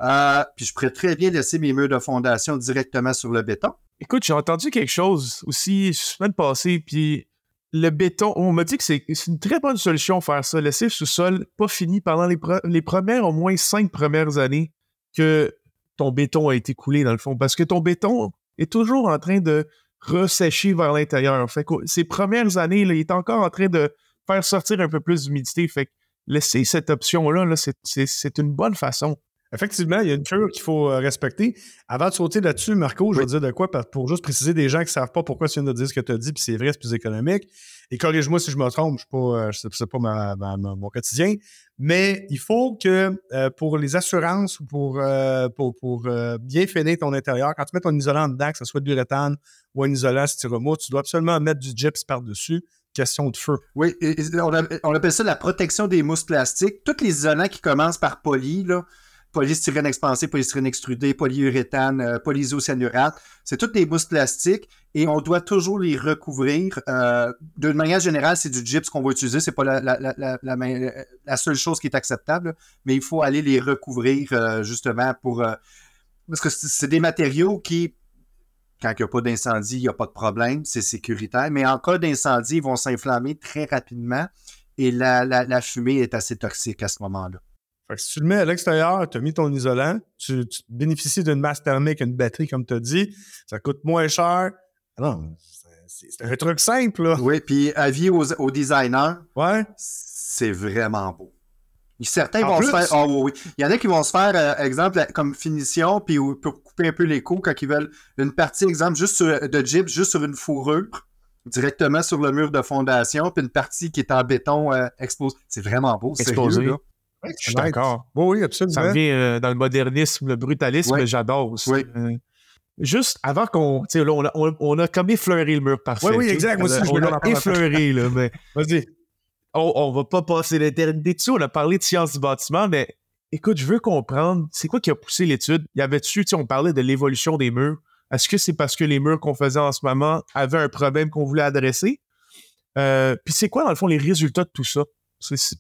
Euh, puis je pourrais très bien laisser mes murs de fondation directement sur le béton. Écoute, j'ai entendu quelque chose aussi semaine passée, puis le béton, on m'a dit que c'est une très bonne solution faire ça, laisser le sous-sol pas fini pendant les, premières, au moins cinq premières années que ton béton a été coulé dans le fond, parce que ton béton est toujours en train de ressécher vers l'intérieur. Fait que ces premières années, il est encore en train de faire sortir un peu plus d'humidité. Fait que laisser cette option-là, -là, c'est une bonne façon. Effectivement, il y a une cure qu'il faut euh, respecter. Avant de sauter là-dessus, Marco, je veux dire de quoi pour juste préciser des gens qui ne savent pas pourquoi tu viens de dire ce que tu as dit, puis c'est vrai, c'est plus économique. Et corrige-moi si je me trompe, je ne sais pas ma, mon quotidien. Mais il faut que euh, pour les assurances ou pour, euh, pour, pour bien finir ton intérieur, quand tu mets ton isolant dedans, que ce soit de l'uréthane ou un isolant styromousse, tu dois absolument mettre du gyps par-dessus question de feu. Oui, on, appelle ça la protection des mousses plastiques. Tous les isolants qui commencent par poly, là, polystyrène expansé, polystyrène extrudé, polyuréthane, euh. C'est toutes des mousses plastiques et on doit toujours les recouvrir. Euh, D'une manière générale, c'est du gyps qu'on va utiliser. C'est pas la, la, seule chose qui est acceptable, mais il faut aller les recouvrir euh, justement pour. Euh, parce que c'est des matériaux qui, quand il n'y a pas d'incendie, il n'y a pas de problème, c'est sécuritaire. Mais en cas d'incendie, ils vont s'inflammer très rapidement et la fumée est assez toxique à ce moment-là si tu le mets à l'extérieur, tu as mis ton isolant, tu, bénéficies d'une masse thermique, une batterie, comme tu as dit, ça coûte moins cher. Ah non, c'est un truc simple, là. Oui, puis avis aux, aux designers, ouais. c'est vraiment beau. Certains vont se faire. Oh, oui, Il y en a qui vont se faire, euh, exemple, comme finition, puis pour couper un peu les coups quand ils veulent une partie, exemple, juste de gyps, juste sur une fourrure, directement sur le mur de fondation, puis une partie qui est en béton euh, exposée. C'est vraiment beau. Exposé. là je suis d'accord. Oui, absolument. Ça vient euh, dans le modernisme, le brutalisme, j'adore aussi. Euh, juste avant qu'on. Tu sais, là, on a, on, a, comme effleuré le mur parfait. Oui, oui, exact. Moi aussi, je on a effleuré, là, mais. Vas-y. On, on va pas passer l'éternité dessus. On a parlé de science du bâtiment, mais écoute, je veux comprendre, c'est quoi qui a poussé l'étude? Il y avait dessus, tu sais, on parlait de l'évolution des murs. Est-ce que c'est parce que les murs qu'on faisait en ce moment avaient un problème qu'on voulait adresser? Euh, puis c'est quoi, dans le fond, les résultats de tout ça?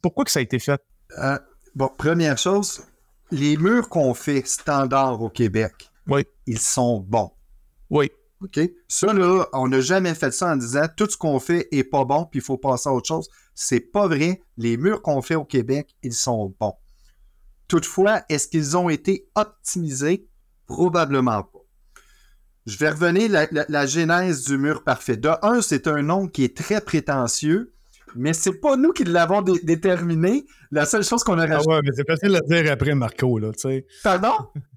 pourquoi que ça a été fait? Euh, bon, première chose, les murs qu'on fait standard au Québec, oui. ils sont bons. Oui. OK? Ça, là, on n'a jamais fait ça en disant tout ce qu'on fait est pas bon, puis il faut passer à autre chose. C'est pas vrai. Les murs qu'on fait au Québec, ils sont bons. Toutefois, est-ce qu'ils ont été optimisés? Probablement pas. Je vais revenir à la, la, genèse du mur parfait. De un, c'est un nom qui est très prétentieux, mais c'est pas nous qui l'avons déterminé. La seule chose qu'on a rajouté. Ah ouais, mais c'est facile à dire après, Marco, là, tu sais. Pardon?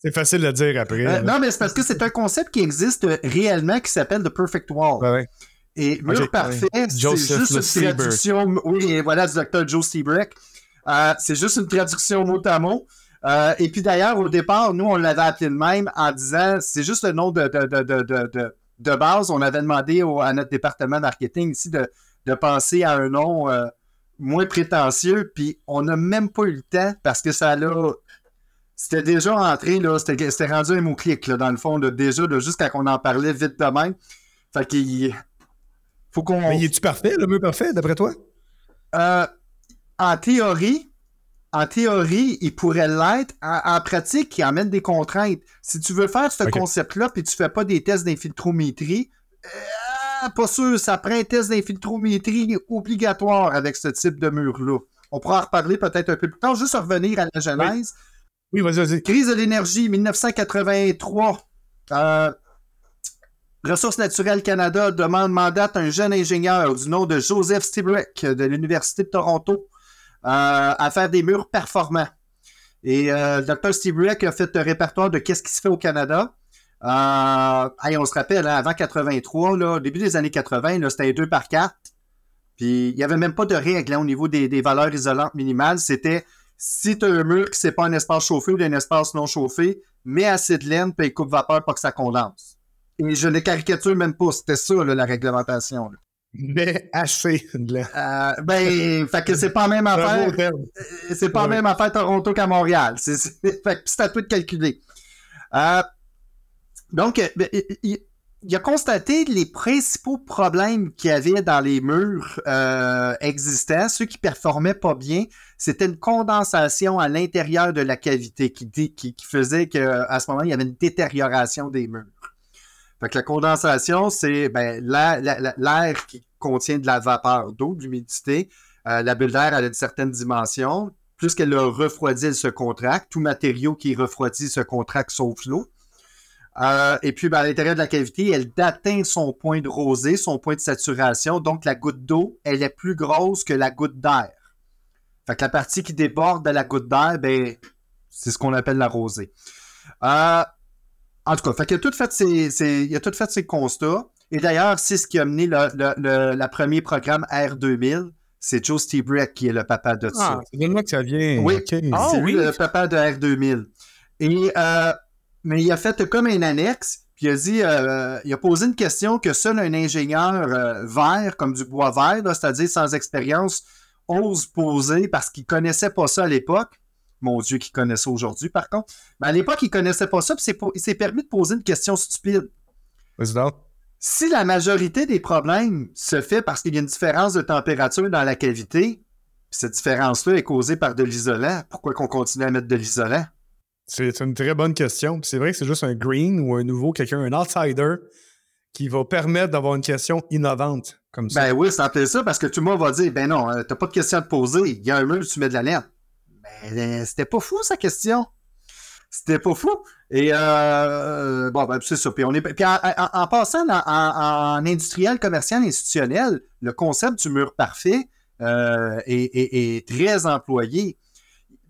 C'est facile à dire après. Euh, non, mais c'est parce que c'est un concept qui existe réellement qui s'appelle The Perfect Wall. Ouais. Et Mur Parfait, c'est juste une traduction. Oui, et voilà, du docteur Joe Seabreck. Euh, c'est juste une traduction mot à mot. Euh, et puis d'ailleurs, au départ, nous, on l'avait appelé de même en disant c'est juste le nom de, de, de, de, base. On avait demandé à notre département marketing ici de, penser à un nom moins prétentieux. Puis on n'a même pas eu le temps parce que ça l'a c'était déjà entré, là, c'était rendu un mot-clic, dans le fond, de, déjà, juste quand on en parlait vite de même. Fait qu'il faut qu'on... Mais est-tu parfait, le mur parfait, d'après toi? Euh, en théorie, en théorie, il pourrait l'être. En, pratique, il amène des contraintes. Si tu veux faire ce concept-là, puis tu fais pas des tests d'infiltrométrie, euh, pas sûr, ça prend un test d'infiltrométrie obligatoire avec ce type de mur-là. On pourra en reparler peut-être un peu plus tard, juste revenir à la genèse. Oui, vas-y, vas-y. Crise de l'énergie, 1983. Euh, Ressources naturelles Canada demande mandat un jeune ingénieur du nom de Joseph Stibrick de l'Université de Toronto euh, à faire des murs performants. Et euh, le Dr. Stibrick a fait un répertoire de qu'est-ce qui se fait au Canada. On se rappelle, hein, avant 83, là, au début des années 80, c'était 2 par 4. Puis il n'y avait même pas de règles hein, au niveau des, des valeurs isolantes minimales. C'était si tu as un mur qui n'est pas un espace chauffé ou un espace non chauffé, mets assez de laine puis coupe vapeur pour que ça condense. Et je ne caricature même pas, c'était ça la réglementation. Mais assez de laine. Euh, ben, fait que c'est pas la même affaire. Euh, c'est pas la même affaire Toronto qu'à Montréal. C'est, c'est à toi de calculer. Euh, donc, ben, il a constaté les principaux problèmes qu'il y avait dans les murs euh, existants, ceux qui performaient pas bien, c'était une condensation à l'intérieur de la cavité qui, faisait qu'à ce moment il y avait une détérioration des murs. Fait que la condensation, c'est ben, l'air qui contient de la vapeur d'eau, de l'humidité. Euh, la bulle d'air a une certaine dimension. Plus qu'elle le refroidit, elle se contracte. Tout matériau qui refroidit se contracte sauf l'eau. Euh, et puis, ben, à l'intérieur de la cavité, elle atteint son point de rosée, son point de saturation. Donc, la goutte d'eau, elle est plus grosse que la goutte d'air. Fait que la partie qui déborde de la goutte d'air, ben, c'est ce qu'on appelle la rosée. Euh, en tout cas, fait qu'il a tout fait ses, il a tout fait ses constats. Et d'ailleurs, c'est ce qui a mené le, premier programme R2000. C'est Joe Stebreck qui est le papa de ça. Ah, c'est de là que ça vient. Oui, c'est ah, oui. le papa de R2000. Et euh, mais il a fait comme une annexe, puis il a dit, euh, il a posé une question que seul un ingénieur euh, vert, comme du bois vert, c'est-à-dire sans expérience, ose poser parce qu'il connaissait pas ça à l'époque. Mon Dieu, qu'il connaissait aujourd'hui, par contre. Mais à l'époque, il connaissait pas ça, puis il s'est permis de poser une question stupide. Si la majorité des problèmes se fait parce qu'il y a une différence de température dans la cavité, cette différence-là est causée par de l'isolant, pourquoi qu'on continue à mettre de l'isolant? C'est une très bonne question. C'est vrai que c'est juste un green ou un nouveau, quelqu'un, un outsider qui va permettre d'avoir une question innovante comme ça. Ben oui, c'est appelé ça parce que tout le monde va dire ben non, euh, t'as pas de question à te poser, il y a un mur, tu mets de la laine. Ben, euh, c'était pas fou sa question. C'était pas fou. Et euh, bon, ben, c'est ça. Puis en, passant en, industriel, commercial, institutionnel, le concept du mur parfait est, très employé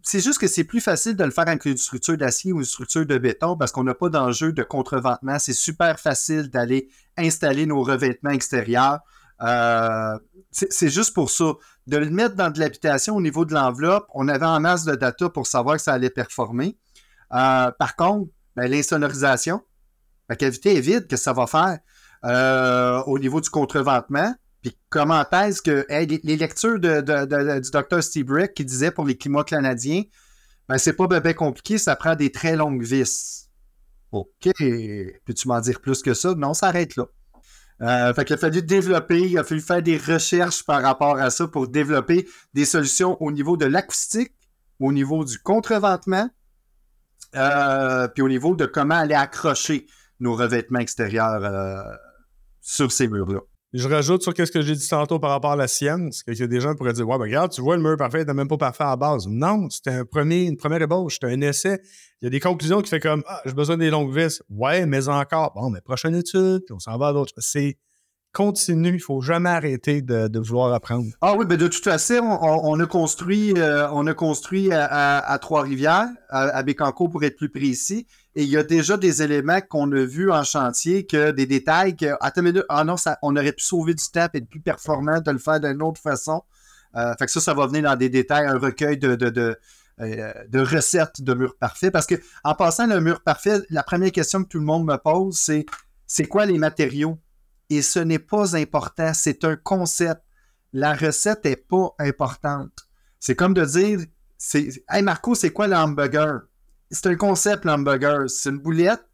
c'est juste que c'est plus facile de le faire avec une structure d'acier ou une structure de béton parce qu'on n'a pas d'enjeu de contreventement. C'est super facile d'aller installer nos revêtements extérieurs. Euh, c'est juste pour ça. De le mettre dans de l'habitation au niveau de l'enveloppe, on avait en masse de data pour savoir que ça allait performer. Euh, par contre, ben, l'insonorisation, la cavité est vide, que ça va faire? Euh, au niveau du contreventement, comment est-ce que les, lectures du docteur Steve Rick qui disait pour les climats canadiens, ben c'est pas bien compliqué, ça prend des très longues vis. OK. Peux-tu m'en dire plus que ça? Non, ça arrête là. Euh, fait qu'il a fallu développer, il a fallu faire des recherches par rapport à ça pour développer des solutions au niveau de l'acoustique, au niveau du contreventement, euh, puis au niveau de comment aller accrocher nos revêtements extérieurs euh, sur ces murs-là. Je rajoute sur ce que j'ai dit tantôt par rapport à la sienne, y a des gens pourraient dire Ouais, ben regarde, tu vois, le mur parfait, n'est même pas parfait à la base. Non, c'était un premier, une première ébauche, c'était un essai. Il y a des conclusions qui font comme Ah, j'ai besoin des longues vis. Ouais, mais encore. Bon, mais prochaine étude, puis on s'en va à d'autres. C'est continu. Il ne faut jamais arrêter de, vouloir apprendre. Ah oui, mais de toute façon, on, a construit, euh, on a construit à, Trois-Rivières, à, Bécancourt pour être plus précis, et il y a déjà des éléments qu'on a vus en chantier, que des détails que, attends une ah non, on aurait pu sauver du temps et être plus performant de le faire d'une autre façon. Euh, fait que ça, ça va venir dans des détails, un recueil de, de, de euh, recettes de mur parfait. Parce que en passant le mur parfait, la première question que tout le monde me pose, c'est c'est quoi les matériaux? et ce n'est pas important, c'est un concept. La recette n'est pas importante. C'est comme de dire, c'est, hey Marco, c'est quoi l'hamburger? C'est un concept, l'hamburger. C'est une boulette.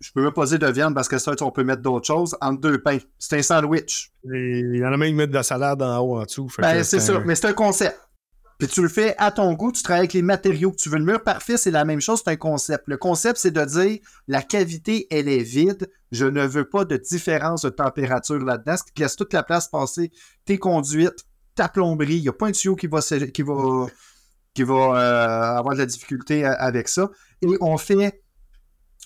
Je peux me poser de viande parce que ça, on peut mettre d'autres choses entre deux pains. C'est un sandwich. il y en a même qui mettent de la salade en haut, en dessous. Ben, c'est ça, mais c'est un concept. Puis tu le fais à ton goût, tu travailles avec les matériaux que tu veux. Le mur parfait, c'est la même chose, c'est un concept. Le concept, c'est de dire la cavité, elle est vide. Je ne veux pas de différence de température là-dedans, ce qui laisse toute la place passer tes conduites, ta plomberie. Il n'y a pas un tuyau qui va, qui va, qui va euh, avoir de la difficulté avec ça. Et on fait.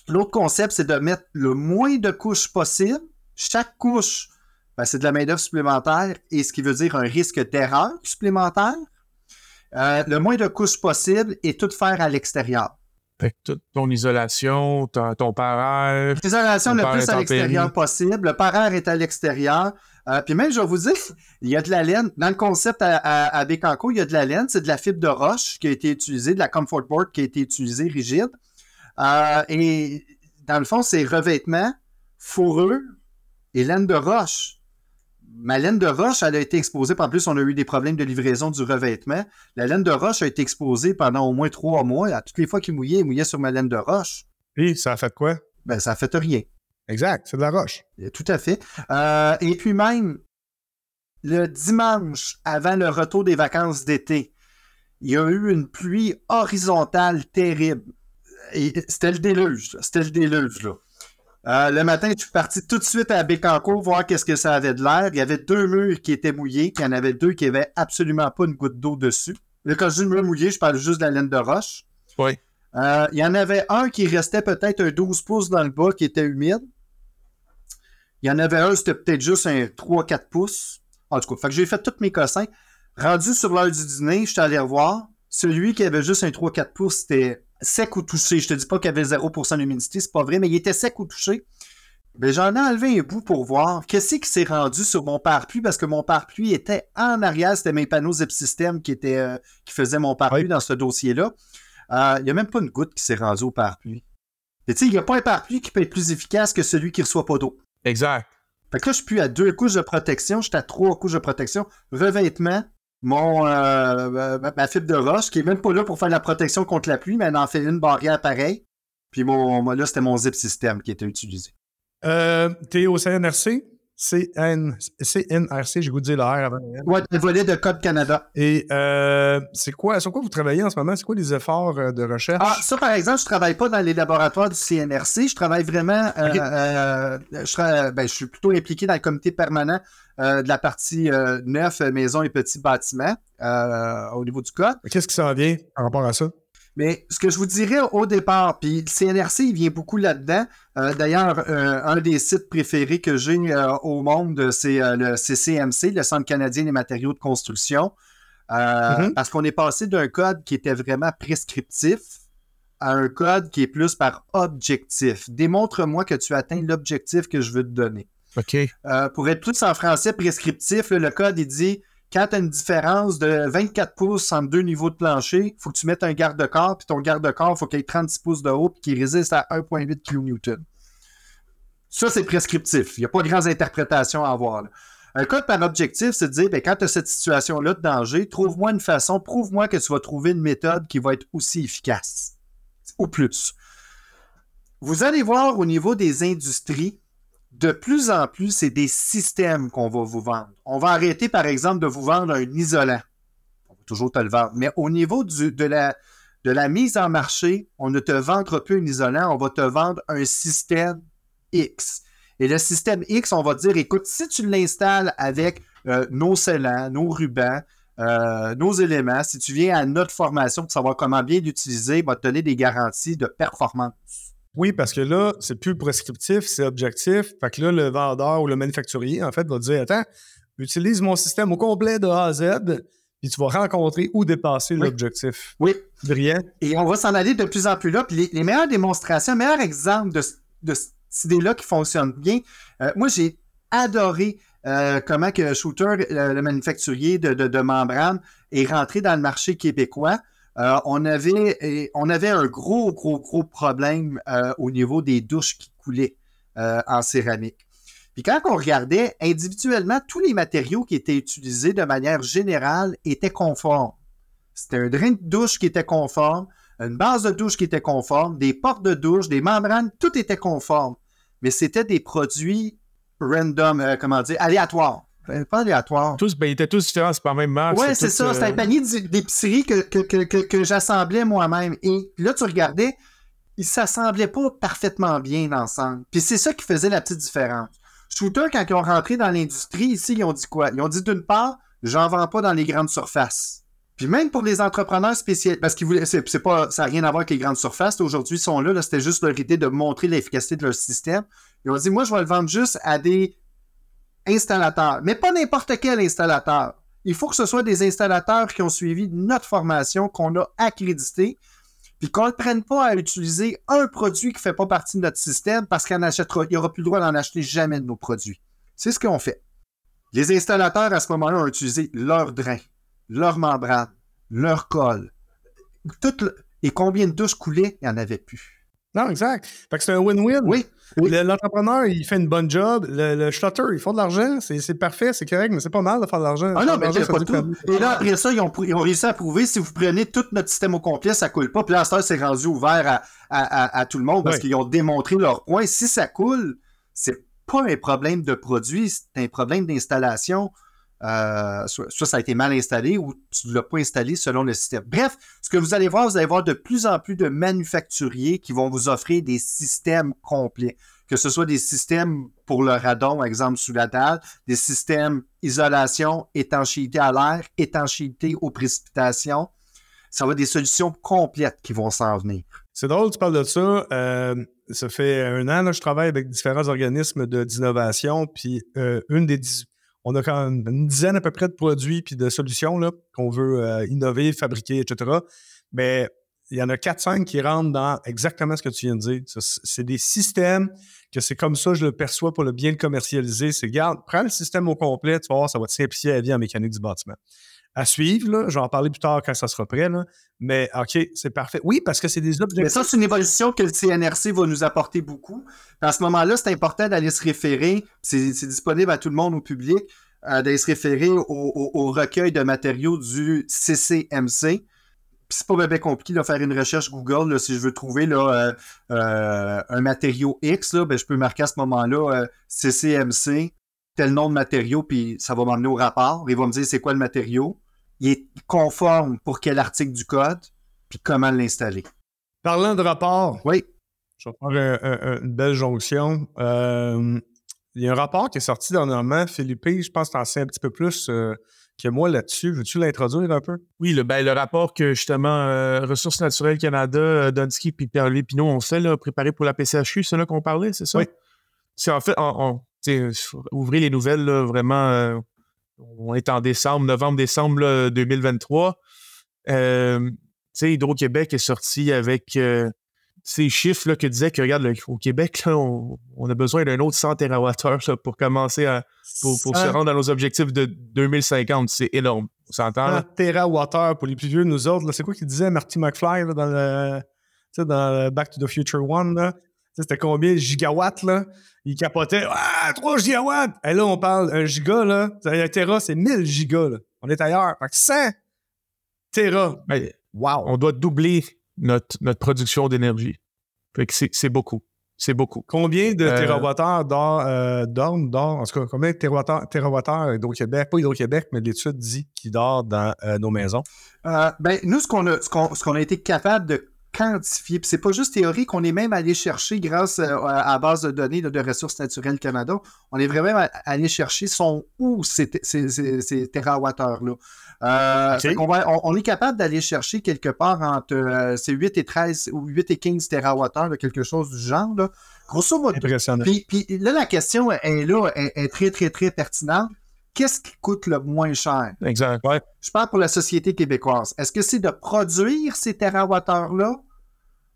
L'autre concept, c'est de mettre le moins de couches possible. Chaque couche, ben, c'est de la main-d'œuvre supplémentaire et ce qui veut dire un risque d'erreur supplémentaire. Euh, le moins de couches possible et tout faire à l'extérieur. Fait que toute ton isolation, ton, ton parage. L'isolation le plus à l'extérieur possible. Le parage est à l'extérieur. Euh, puis même, je vais vous dire, il y a de la laine. Dans le concept à, à, il y a de la laine. C'est de la fibre de roche qui a été utilisée, de la comfort board qui a été utilisée rigide. Euh, et dans le fond, c'est revêtement, fourreux et laine de roche ma laine de roche, elle a été exposée. En plus, on a eu des problèmes de livraison du revêtement. La laine de roche a été exposée pendant au moins trois mois. À toutes les fois qu'il mouillait, il mouillait sur ma laine de roche. Puis, ça a fait quoi? Ben, ça a fait rien. Exact, c'est de la roche. Tout à fait. Euh, et puis même, le dimanche, avant le retour des vacances d'été, il y a eu une pluie horizontale terrible. C'était le déluge. C'était le déluge, là. Euh, le matin, je suis parti tout de suite à Bécancourt voir qu'est-ce que ça avait de l'air. Il y avait deux murs qui étaient mouillés, puis il y en avait deux qui n'avaient absolument pas une goutte d'eau dessus. Là, quand je dis mur mouillé, je parle juste de la laine de roche. Oui. Euh, il y en avait un qui restait peut-être un 12 pouces dans le bas qui était humide. Il y en avait un, c'était peut-être juste un 3-4 pouces. En tout cas, fait que j'ai fait tous mes cossins. Rendu sur l'heure du dîner, je suis allé revoir. Celui qui avait juste un 3-4 pouces, c'était sec ou touché. Je te dis pas qu'il y avait 0% d'humidité, c'est pas vrai, mais il était sec ou touché. Ben, j'en ai enlevé un bout pour voir qu'est-ce qui s'est rendu sur mon pare-pluie parce que mon pare-pluie était en arrière, c'était mes panneaux Zip System qui, étaient, euh, qui faisaient mon pare-pluie dans ce dossier-là. Euh, il n'y a même pas une goutte qui s'est rendue au pare-pluie. tu sais, il n'y a pas un pare-pluie qui peut être plus efficace que celui qui reçoit pas d'eau. Exact. Fait que là, je suis plus à deux couches de protection, je suis à trois couches de protection, revêtement, mon euh, ma fibre de roche, qui est même pas là pour faire la protection contre la pluie, mais elle en fait une barrière pareille. Puis mon, là, c'était mon zip système qui était utilisé. Euh, T'es au CNRC? CNRC, j'ai goût de dire l'air avant. Ouais, le volet de Code Canada. Et euh, c'est quoi, sur quoi vous travaillez en ce moment? C'est quoi les efforts euh, de recherche? Ah, ça, par exemple, je travaille pas dans les laboratoires du CNRC. Je travaille vraiment. Euh, je, ben, je, suis plutôt impliqué dans le comité permanent de la partie neuf, maisons et petits bâtiments au niveau du code. Qu'est-ce qui s'en vient par rapport à ça? Mais ce que je vous dirais au départ, puis le CNRC, il vient beaucoup là-dedans. Euh, d'ailleurs, euh, un des sites préférés que j'ai euh, au monde, c'est le CCMC, le Centre canadien des matériaux de construction. Mm-hmm. Parce qu'on est passé d'un code qui était vraiment prescriptif à un code qui est plus par objectif. Démontre-moi que tu atteins l'objectif que je veux te donner. OK. pour être plus en français prescriptif, le code, il dit quand tu as une différence de 24 pouces entre deux niveaux de plancher, il faut que tu mettes un garde-corps, puis ton garde-corps, faut qu'il ait 36 pouces de haut, puis qu'il résiste à 1,8 kN. Ça, c'est prescriptif. Il n'y a pas de grandes interprétations à avoir. Un code par objectif, c'est de dire, ben, quand tu as cette situation-là de danger, trouve-moi une façon, prouve-moi que tu vas trouver une méthode qui va être aussi efficace. Ou plus. Vous allez voir au niveau des industries, de plus en plus, c'est des systèmes qu'on va vous vendre. On va arrêter, par exemple, de vous vendre un isolant. On va toujours te le vendre. Mais au niveau de, la, mise en marché, on ne te vendra plus un isolant, on va te vendre un système X. Et le système X, on va dire, écoute, si tu l'installes avec euh, nos scellants, nos rubans, euh, nos éléments, si tu viens à notre formation pour savoir comment bien l'utiliser, il va te donner des garanties de performance. Oui, parce que là, c'est plus prescriptif, c'est objectif. Fait que là, le vendeur ou le manufacturier, en fait, va dire Attends, utilise mon système au complet de A à Z, puis tu vas rencontrer ou dépasser l'objectif. Oui. Brillant. Et on va s'en aller de plus en plus là. Puis les, meilleures démonstrations, meilleurs exemples de, de cette idée-là qui fonctionne bien, euh, moi, j'ai adoré euh, comment que Shooter, le, manufacturier de, de, de membrane, est rentré dans le marché québécois. Euh, on, avait, un gros, gros, gros problème euh, au niveau des douches qui coulaient euh, en céramique. Puis quand on regardait individuellement, tous les matériaux qui étaient utilisés de manière générale étaient conformes. C'était un drain de douche qui était conforme, une base de douche qui était conforme, des portes de douche, des membranes, tout était conforme. Mais c'était des produits random, comment dire, aléatoires. Ben, pas aléatoire. Tous, ben, ils étaient tous différents, c'est pas même marque. Ouais, c'est ça. C'était un euh, panier d'épicerie que, que, j'assemblais moi-même. Et là, tu regardais, ils s'assemblaient pas parfaitement bien ensemble. Puis c'est ça qui faisait la petite différence. Shooter, quand ils ont rentré dans l'industrie, ici, ils ont dit quoi? Ils ont dit d'une part, j'en vends pas dans les grandes surfaces. Puis même pour les entrepreneurs spéciaux, parce qu'ils voulaient, c'est, pas, ça n'a rien à voir avec les grandes surfaces. Aujourd'hui, ils sont là, là c'était juste leur idée de montrer l'efficacité de leur système. Ils ont dit, moi, je vais le vendre juste à des installateur, mais pas n'importe quel installateur. Il faut que ce soit des installateurs qui ont suivi notre formation, qu'on a accrédité, puis qu'on ne prenne pas à utiliser un produit qui ne fait pas partie de notre système parce qu'il n'y aura plus le droit d'en acheter jamais de nos produits. C'est ce qu'on fait. Les installateurs, à ce moment-là, ont utilisé leur drain, leur membrane, leur colle. Et combien de douches coulaient? Il n'y en avait plus. Non, exact. Fait que c'est un win-win. Oui. L'entrepreneur, il fait une bonne job. Le, le shutter, il font de l'argent. C'est parfait, c'est correct, mais c'est pas mal de faire de l'argent. Ah non, mais pas tout. Et là, après ça, ils ont, ils ont, réussi à prouver si vous prenez tout notre système au complet, ça coule pas. Puis là, c'est rendu ouvert à, à, à, tout le monde parce qu'ils ont démontré leur point. Si ça coule, c'est pas un problème de produit, c'est un problème d'installation. Euh, soit, ça a été mal installé ou tu ne l'as pas installé selon le système. Bref, ce que vous allez voir, vous allez voir de plus en plus de manufacturiers qui vont vous offrir des systèmes complets, que ce soit des systèmes pour le radon, exemple sous la dalle, des systèmes isolation, étanchéité à l'air, étanchéité aux précipitations. Ça va être des solutions complètes qui vont s'en venir. C'est drôle, tu parles de ça. Euh, ça fait un an, je travaille avec différents organismes d'innovation, puis euh, une des on a quand même une dizaine à peu près de produits puis de solutions qu'on veut euh, innover, fabriquer, etc. Mais il y en a 4-5 qui rentrent dans exactement ce que tu viens de dire. C'est des systèmes que c'est comme ça je le perçois pour le bien le commercialiser. C'est, garde, prends le système au complet, tu vas voir, ça va te simplifier la vie en mécanique du bâtiment à suivre. Là. Je vais en parler plus tard quand ça sera prêt. Là. Mais OK, c'est parfait. Oui, parce que c'est des objectifs. Mais ça, c'est une évolution que le CNRC va nous apporter beaucoup. À ce moment-là, c'est important d'aller se référer. C'est disponible à tout le monde, au public, euh, d'aller se référer au, recueil de matériaux du CCMC. Puis c'est pas bien compliqué de faire une recherche Google. si je veux trouver là, euh, euh, un matériau X, là, ben, je peux marquer à ce moment-là CCMC tel nom de matériau, puis ça va m'emmener au rapport. Il va me dire c'est quoi le matériau. Il est conforme pour quel article du code, puis comment l'installer. Parlant de rapport, oui. je vais faire une belle jonction. Euh, il y a un rapport qui est sorti dernièrement. Philippe, je pense que tu en sais un petit peu plus euh, que moi là-dessus. Veux-tu l'introduire un peu? Oui, le, ben, le rapport que justement euh, Ressources naturelles Canada, Dunsky et Pierre-Louis Pinot ont fait, là, préparé pour la PCHU, c'est là qu'on parlait, c'est ça? Oui. C'est en fait, on, ouvrez les nouvelles, vraiment, euh, on est en décembre, novembre-décembre 2023. Euh, Hydro-Québec est sorti avec euh, ces chiffres là, que disait que, regarde, au Québec, on, a besoin d'un autre 100 TWh pour commencer à pour, se rendre à nos objectifs de 2050. C'est énorme. On s'entend? 100 pour les plus vieux, nous autres. C'est quoi qu'il disait Marty McFly dans, le, dans Back to the Future One? C'était combien gigawatts, là? Il capotait, ah, 3 gigawatts! Et là, on parle, un giga, là, un Tera, c'est 1000 gigas, là. On est ailleurs. Fait que 100 Tera. wow! On doit doubler notre, notre production d'énergie. Fait que c'est beaucoup. c'est beaucoup. Combien de Euh, térawattheures dort, euh, dorment, dort, en tout cas, combien de térawattheures, Hydro-Québec, pas Hydro-Québec, mais l'étude dit qui dort dans euh, nos maisons? Euh, ben, nous, ce qu'on a, a été capable de quantifier, puis c'est pas juste théorique, on est même allé chercher grâce euh, à, à la base de données de Ressources naturelles Canada, on est vraiment à- allé chercher son où ces, ces, ces, ces. Euh, va- on, on est capable d'aller chercher quelque part entre euh, ces 8 et 13 ou 8 et 15 térawattheures, là, quelque chose du genre. Là. Grosso modo, Impressionnant. puis, puis là, la question est là, est, est très, très, très pertinente. Qu'est-ce qui coûte le moins cher? Exact. Ouais. Je parle pour la société québécoise. Est-ce que c'est de produire ces terawattheures-là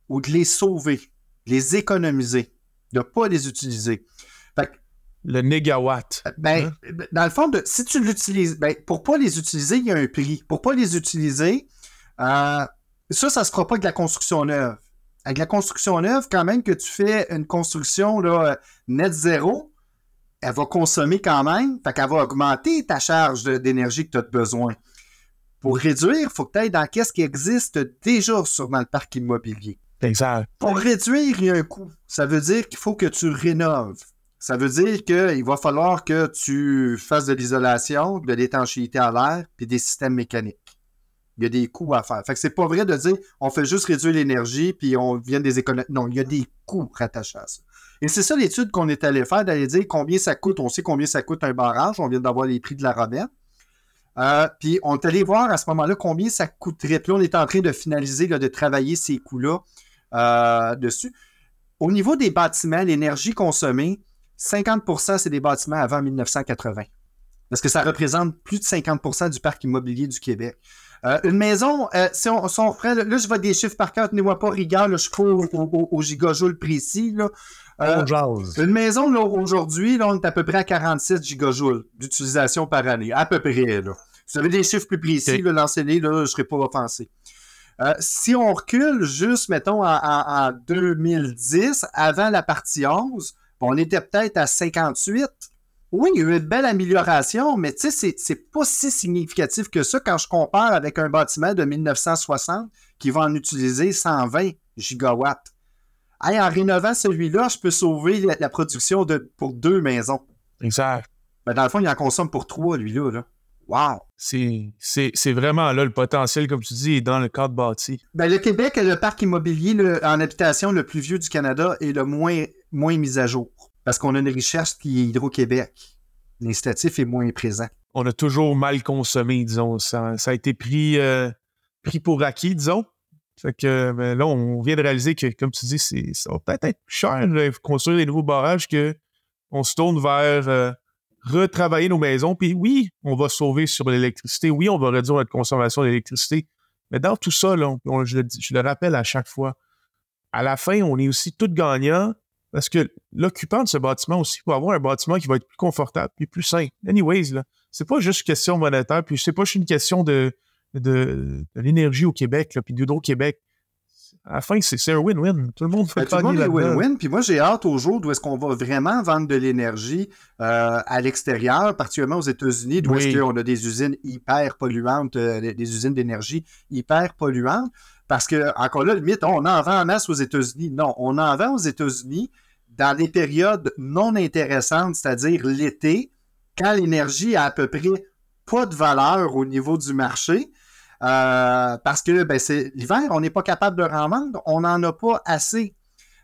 ou de les sauver, de les économiser, de ne pas les utiliser? Fait que, Le négawatt. ben, dans le fond, de, si tu l'utilises, ben, pour pas les utiliser, il y a un prix. Pour pas les utiliser, euh, ça, ça se fera pas avec la construction neuve. Avec la construction neuve, quand même que tu fais une construction là, net zéro, elle va consommer quand même, fait qu'elle va augmenter ta charge d'énergie que tu as besoin. Pour réduire, il faut que tu ailles dans qu'est-ce qui existe déjà sur dans le parc immobilier. Exact. Pour réduire, il y a un coût. Ça veut dire qu'il faut que tu rénoves. Ça veut dire qu'il va falloir que tu fasses de l'isolation, de l'étanchéité à l'air, puis des systèmes mécaniques. Il y a des coûts à faire. Fait que c'est pas vrai de dire on fait juste réduire l'énergie puis on vient des économies. Non, il y a des coûts rattachés à ça. Et c'est ça l'étude qu'on est allé faire, d'aller dire combien ça coûte. On sait combien ça coûte un barrage. On vient d'avoir les prix de la Robert. Euh, puis on est allé voir à ce moment-là combien ça coûterait. Puis là, on est en train de finaliser, là, de travailler ces coûts-là euh, dessus. Au niveau des bâtiments, l'énergie consommée, 50% c'est des bâtiments avant 1980. Parce que ça représente plus de 50% du parc immobilier du Québec. Euh, une maison, euh, si, on, si là, je vois des chiffres par cœur, tenez-moi pas rigueur, je suis au, au, au précis. Là. Euh, une maison, aujourd'hui, on est à peu près à 46 gigajoules d'utilisation par année. À peu près, là. Si vous avez des chiffres plus précis, Ok. là, lancez-les, là, je ne serai pas offensé. Euh, si on recule juste, mettons, en, en- en 2010, avant la partie 11, on était peut-être à 58. Oui, il y a eu une belle amélioration, mais tu sais, c'est pas si significatif que ça quand je compare avec un bâtiment de 1960 qui va en utiliser 120 gigawatts. Hey, en rénovant celui-là, je peux sauver la, la production de, pour deux maisons. Exact. Ben, dans le fond, il en consomme pour trois, lui-là. Là. Wow! C'est vraiment là le potentiel, comme tu dis, est dans le cadre bâti. Ben, le Québec est le parc immobilier le- en habitation le plus vieux du Canada et le moins, moins mis à jour. Parce qu'on a une richesse qui est Hydro-Québec. L'incitatif est moins présent. On a toujours mal consommé, disons. Ça, ça a été pris, euh, pris pour acquis, disons. Fait que ben, là, on vient de réaliser que, comme tu dis, ça va peut-être être cher de construire des nouveaux barrages que on se tourne vers euh, retravailler nos maisons. Puis oui, on va sauver sur l'électricité. Oui, on va réduire notre consommation d'électricité. Mais dans tout ça, là, je le rappelle à chaque fois, à la fin, on est aussi tout gagnant parce que l'occupant de ce bâtiment aussi va avoir un bâtiment qui va être plus confortable et plus sain. Anyways, là, c'est pas juste une question monétaire, puis c'est pas juste une question de, de, de l'énergie au Québec, là, puis d'Hydro-Québec. À la fin, c'est un win-win. Tout le monde fait Ben, tout le monde est win-win. Puis moi, j'ai hâte au jour d'où est-ce qu'on va vraiment vendre de l'énergie euh, à l'extérieur, particulièrement aux États-Unis, d'où est-ce qu'on a des usines hyper polluantes, euh, des des usines d'énergie hyper polluantes. Parce que, encore là, limite, on en vend en masse aux États-Unis. Non, on en vend aux États-Unis dans des périodes non intéressantes, c'est-à-dire l'été, quand l'énergie a à peu près pas de valeur au niveau du marché. Euh, parce que ben, c'est l'hiver, on n'est pas capable de en vendre, on n'en a pas assez.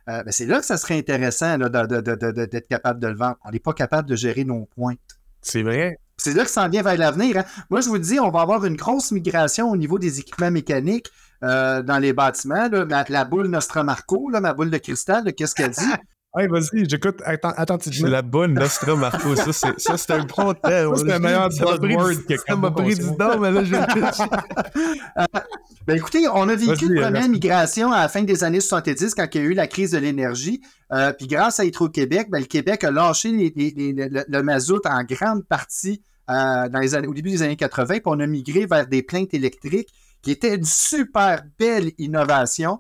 Euh, ben, c'est là que ça serait intéressant d'être capable de le vendre. On n'est pas capable de gérer nos pointes. C'est vrai. C'est là que ça en vient vers l'avenir. hein. Moi, je vous dis, on va avoir une grosse migration au niveau des équipements mécaniques euh, dans les bâtiments. là. La boule Nostramarco, là, ma boule de cristal, qu'est-ce qu'elle dit? Hey, vas-y, j'écoute atten- C'est attentivement. la bonne Nostra Marco. Ça, c'est ça, c'est un bon terme. C'est le meilleur buzzword que Ça m'a pris du temps, mais là, je Ben écoutez, on a vécu une première migration à la fin des années 70 quand il y a eu la crise de l'énergie. Euh, puis grâce à Hydro-Québec, ben, le Québec a lâché les- les- les- le, le mazout en grande partie euh, dans les années, au début des années 80, puis on a migré vers des plaintes électriques qui était une super belle innovation.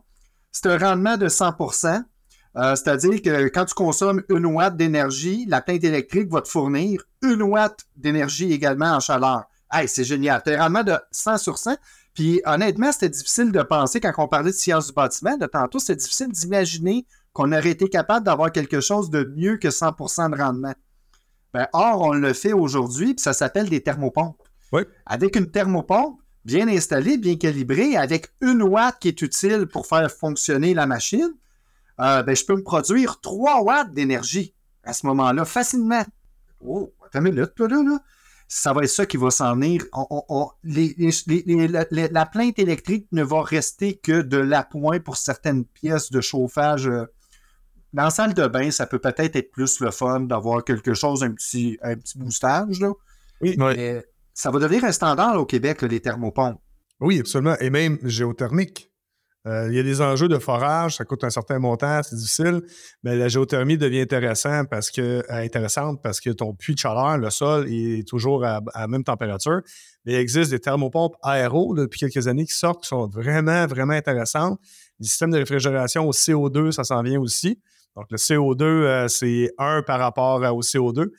C'est un rendement de 100 euh, C'est-à-dire que quand tu consommes une watt d'énergie, la plainte électrique va te fournir une watt d'énergie également en chaleur. Hey, c'est génial. Tu as un rendement de 100 sur 100. Puis honnêtement, c'était difficile de penser quand on parlait de science du bâtiment. De tantôt, c'était difficile d'imaginer qu'on aurait été capable d'avoir quelque chose de mieux que 100% de rendement. Ben, or, on le fait aujourd'hui, puis ça s'appelle des thermopompes. Oui. Avec une thermopompe bien installée, bien calibrée, avec une watt qui est utile pour faire fonctionner la machine, euh, ben, je peux me produire 3 watts d'énergie à ce moment-là, facilement. Oh, attends une minute, là, là. Ça va être ça qui va s'en venir. la, plainte électrique ne va rester que de l'appoint pour certaines pièces de chauffage. Euh, dans la salle de bain, ça peut peut-être être plus le fun d'avoir quelque chose, un petit, un petit boostage. Là. Oui, Mais ça va devenir un standard au Québec, les thermopompes. Oui, absolument. Et même géothermique. Euh, il y a des enjeux de forage, ça coûte un certain montant, c'est difficile, mais la géothermie devient intéressant parce que, euh, intéressante parce que ton puits de chaleur, le sol, est toujours à, la même température. Mais il existe des thermopompes aéro depuis quelques années qui sortent, qui sont vraiment, vraiment intéressantes. Les systèmes de réfrigération au CO2, ça s'en vient aussi. Donc, le CO2, euh, c'est 1 par rapport au CO2.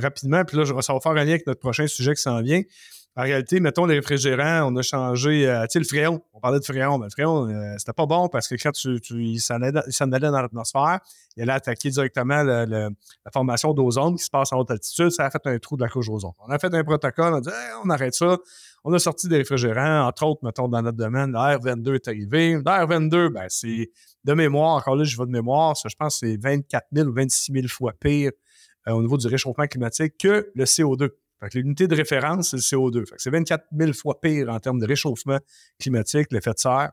rapidement, puis là, ça va faire un lien avec notre prochain sujet qui s'en vient. En réalité, mettons les réfrigérants, on a changé, euh, tu sais, le fréon. On parlait de fréon, mais le fréon, euh, c'était pas bon parce que quand tu, tu il s'en allait, dans l'atmosphère, il allait attaquer directement la formation d'ozone qui se passe en haute altitude. Ça a fait un trou de la couche d'ozone. On a fait un protocole, on a dit, on arrête ça. On a sorti des réfrigérants, entre autres, mettons, dans notre domaine, le R22 est arrivé. Le R22, ben, c'est de mémoire, encore là, je vais de mémoire, ça, je pense que c'est 24 000 ou 26 000 fois pire euh, au niveau du réchauffement climatique que le CO2 l'unité de référence, c'est le CO2. c'est 24 000 fois pire en termes de réchauffement climatique, l'effet de serre,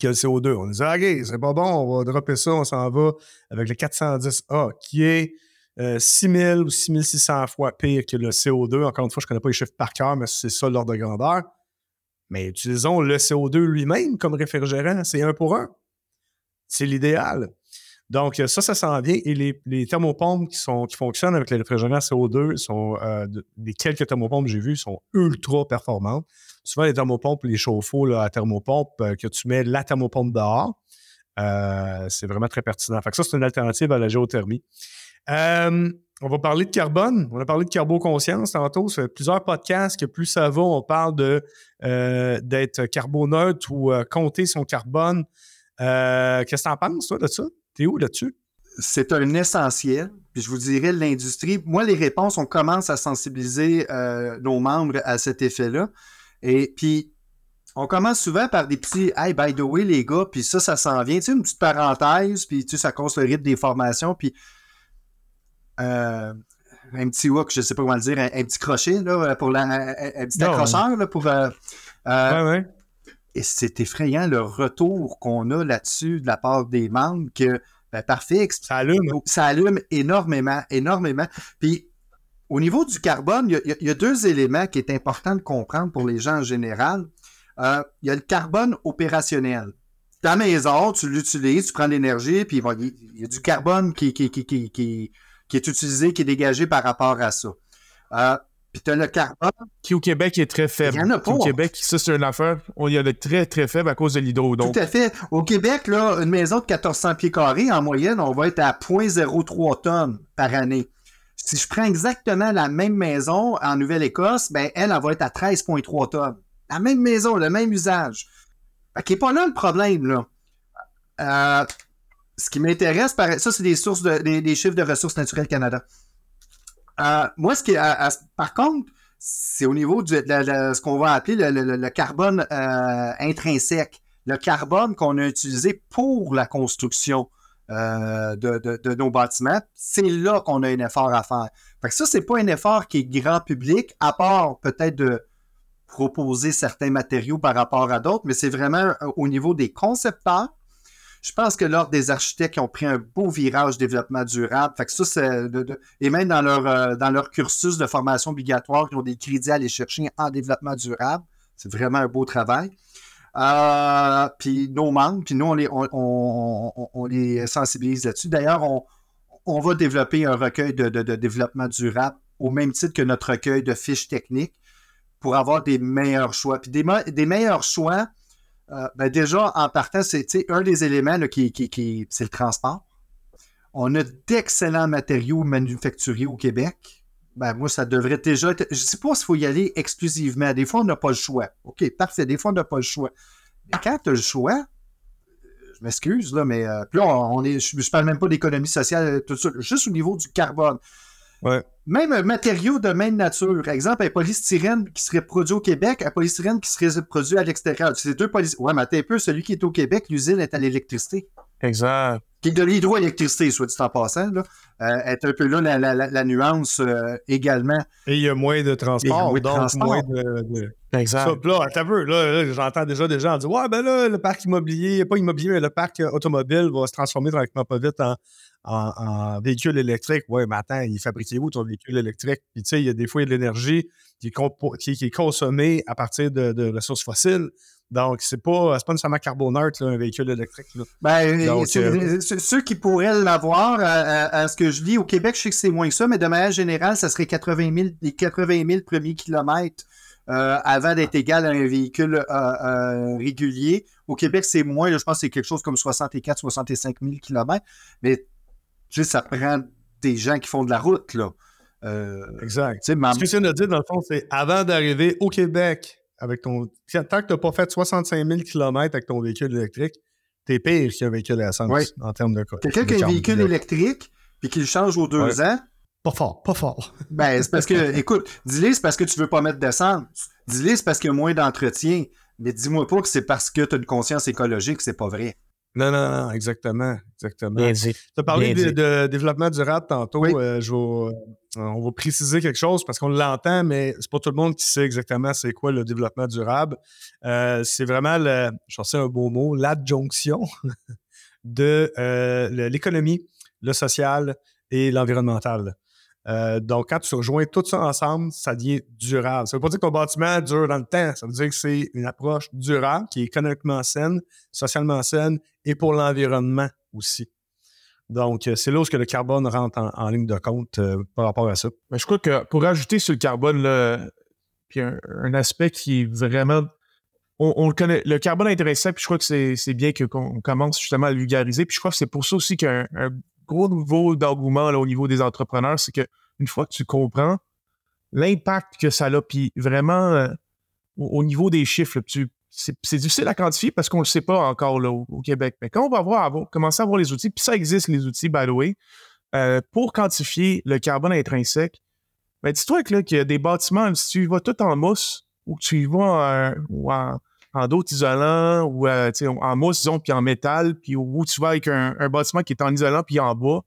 que le CO2. On dit, OK, c'est pas bon, on va dropper ça, on s'en va avec le 410A, qui est 6 euh, 000 ou 6600 fois pire que le CO2. Encore une fois, je ne connais pas les chiffres par cœur, mais c'est ça l'ordre de grandeur. Mais utilisons le CO2 lui-même comme réfrigérant, c'est un pour un. C'est l'idéal. Donc, ça, ça s'en vient. Et les, thermopompes qui, sont, qui fonctionnent avec les réfrigérants CO2, sont, euh, les quelques thermopompes que j'ai vues sont ultra performantes. Souvent, les thermopompes, les chauffe-eau à thermopompe, euh, que tu mets la thermopompe dehors, euh, c'est vraiment très pertinent. Fait que ça, c'est une alternative à la géothermie. on va parler de carbone. On a parlé de carboconscience tantôt. Ça fait plusieurs podcasts que plus ça va, on parle de d'être carboneutre ou compter son carbone. Qu'est-ce que tu en penses, toi, de ça? T'es où là-dessus? C'est un essentiel. Puis je vous dirais, l'industrie, moi, les réponses, on commence à sensibiliser euh, nos membres à cet effet-là. Et puis, on commence souvent par des petits Hey, by the way, les gars, puis ça, ça s'en vient. Tu sais, une petite parenthèse, puis tu sais, ça cause le rythme des formations, puis euh, un petit hook, je sais pas comment le dire, un, petit crochet, là, pour la, un, petit accrocheur, là, pour. Euh, ouais, ouais. Et c'est effrayant le retour qu'on a là-dessus de la part des membres que, ben, parfait, ça allume. Ça allume énormément, énormément. Puis, au niveau du carbone, il y, a, deux éléments qui est important de comprendre pour les gens en général. Euh, il y a le carbone opérationnel. Ta maison, tu l'utilises, tu prends l'énergie, puis il y a du carbone qui, qui, qui, qui, est utilisé, qui est dégagé par rapport à ça. Euh, puis tu as le carbone. Qui au Québec est très faible. Il y en a pas. Au Québec, ça, c'est une affaire. Il y en a très, très faible à cause de l'hydro. Tout à fait. Au Québec, là, une maison de 1400 pieds carrés, en moyenne, on va être à 0.03 tonnes par année. Si je prends exactement la même maison en Nouvelle-Écosse, ben, elle, elle va être à 13,3 tonnes. La même maison, le même usage. Fait qu'il n'est pas là le problème, là. Euh, ce qui m'intéresse, ça, c'est des sources de, des chiffres de ressources naturelles Canada. Euh, moi, ce qui par contre, c'est au niveau de, ce qu'on va appeler le, carbone euh, intrinsèque, le carbone qu'on a utilisé pour la construction euh, de, nos bâtiments. C'est là qu'on a un effort à faire. Fait que ça, c'est pas un effort qui est grand public, à part peut-être de proposer certains matériaux par rapport à d'autres, mais c'est vraiment au niveau des concepteurs je pense que l'Ordre des architectes ont pris un beau virage développement durable. Que ça, c'est et même dans leur, euh, dans leur cursus de formation obligatoire, ils ont des crédits à aller chercher en développement durable. C'est vraiment un beau travail. Euh, puis nos membres, puis nous, on les, on, les sensibilise là-dessus. D'ailleurs, on, va développer un recueil de, développement durable au même titre que notre recueil de fiches techniques pour avoir des meilleurs choix. Puis des meilleurs choix, euh, ben déjà, en partant, c'est un des éléments qui, qui, c'est le transport. On a d'excellents matériaux manufacturiers au Québec. Ben, moi, ça devrait déjà être. Je ne sais pas s'il faut y aller exclusivement. Des fois, on n'a pas le choix. OK, parfait. Des fois, on n'a pas le choix. Mais quand tu as le choix, je m'excuse, là, mais euh, là, on, est, je, ne parle même pas d'économie sociale, tout ça, juste au niveau du carbone. Même un matériau de même nature. Exemple, un polystyrène qui serait produit au Québec, un polystyrène qui serait produit à l'extérieur. C'est deux polystyrènes. Ouais, mais attends un peu, celui qui est au Québec, l'usine est à l'électricité. Exact. Qui est de l'hydroélectricité, soit dit en passant. Là. Euh, est un peu là la, nuance euh, également. Et il y a moins de transport, donc transport. moins de. Exact. là, t'as vu, là, j'entends déjà des gens dire Ouais, ben là, le parc immobilier, pas immobilier, mais le parc automobile va se transformer tranquillement pas vite en, en, véhicule électrique. Ouais, mais attends, il fabriquait où ton véhicule électrique? Puis tu sais, il y a des fois de l'énergie qui, qui, est consommée à partir de ressources fossiles. Donc, c'est pas, pas nécessairement carboneutre, un véhicule électrique. Ben, euh, ceux qui pourraient l'avoir, à, ce que je lis, au Québec, je sais que c'est moins que ça, mais de manière générale, ça serait 80 000, les 80 000 premiers kilomètres euh, avant d'être égal à un véhicule euh, régulier. Au Québec, c'est moins, je pense que c'est quelque chose comme 64 65 000 kilomètres. Mais, tu sais, ça prend des gens qui font de la route, là. exact. Ce que tu viens de dire, dans le fond, c'est avant d'arriver au Québec avec ton. Tant que tu n'as pas fait 65 000 km avec ton véhicule électrique, t'es pire qu'un véhicule à essence en termes de coût. Quelqu'un qui a un véhicule électrique puis qui le change aux deux ans? Pas fort, pas fort. Ben, c'est parce que, écoute, dis-le, c'est parce que tu veux pas mettre d'essence. Dis-le, c'est parce qu'il y a moins d'entretien. Mais dis-moi pas que c'est parce que tu as une conscience écologique, c'est pas vrai. Non, non, non, exactement. exactement. Tu as parlé de, développement durable tantôt. Euh, euh, on va préciser quelque chose parce qu'on l'entend, mais c'est pas tout le monde qui sait exactement c'est quoi le développement durable. Euh, c'est vraiment, le, je sais un beau mot, l'adjonction de l'économie, le social et l'environnemental. Euh, donc, quand tu rejoins tout ça ensemble, ça devient durable. Ça ne veut pas dire que ton bâtiment dure dans le temps. Ça veut dire que c'est une approche durable qui est économiquement saine, socialement saine et pour l'environnement aussi. Donc, euh, c'est là où le carbone rentre en, ligne de compte euh, par rapport à ça. Mais je crois que pour ajouter sur le carbone, puis un, aspect qui est vraiment. On, le connaît. Le carbone intéressant, puis je crois que c'est bien qu'on commence justement à le vulgariser. Puis je crois que c'est pour ça aussi qu'un gros niveau d'engouement au niveau des entrepreneurs, c'est qu'une fois que tu comprends l'impact que ça a, puis vraiment euh, au, niveau des chiffres, c'est difficile à quantifier parce qu'on ne le sait pas encore au, Québec. Mais quand on va avoir, commencer à avoir les outils, puis ça existe les outils, by the way, euh, pour quantifier le carbone intrinsèque, ben dis-toi qu'il y a des bâtiments, si tu y vas tout en mousse ou que tu y vas en d'autres isolants ou euh, en mousse, disons, puis en métal, puis où tu vas avec un, bâtiment qui est en isolant puis en bois,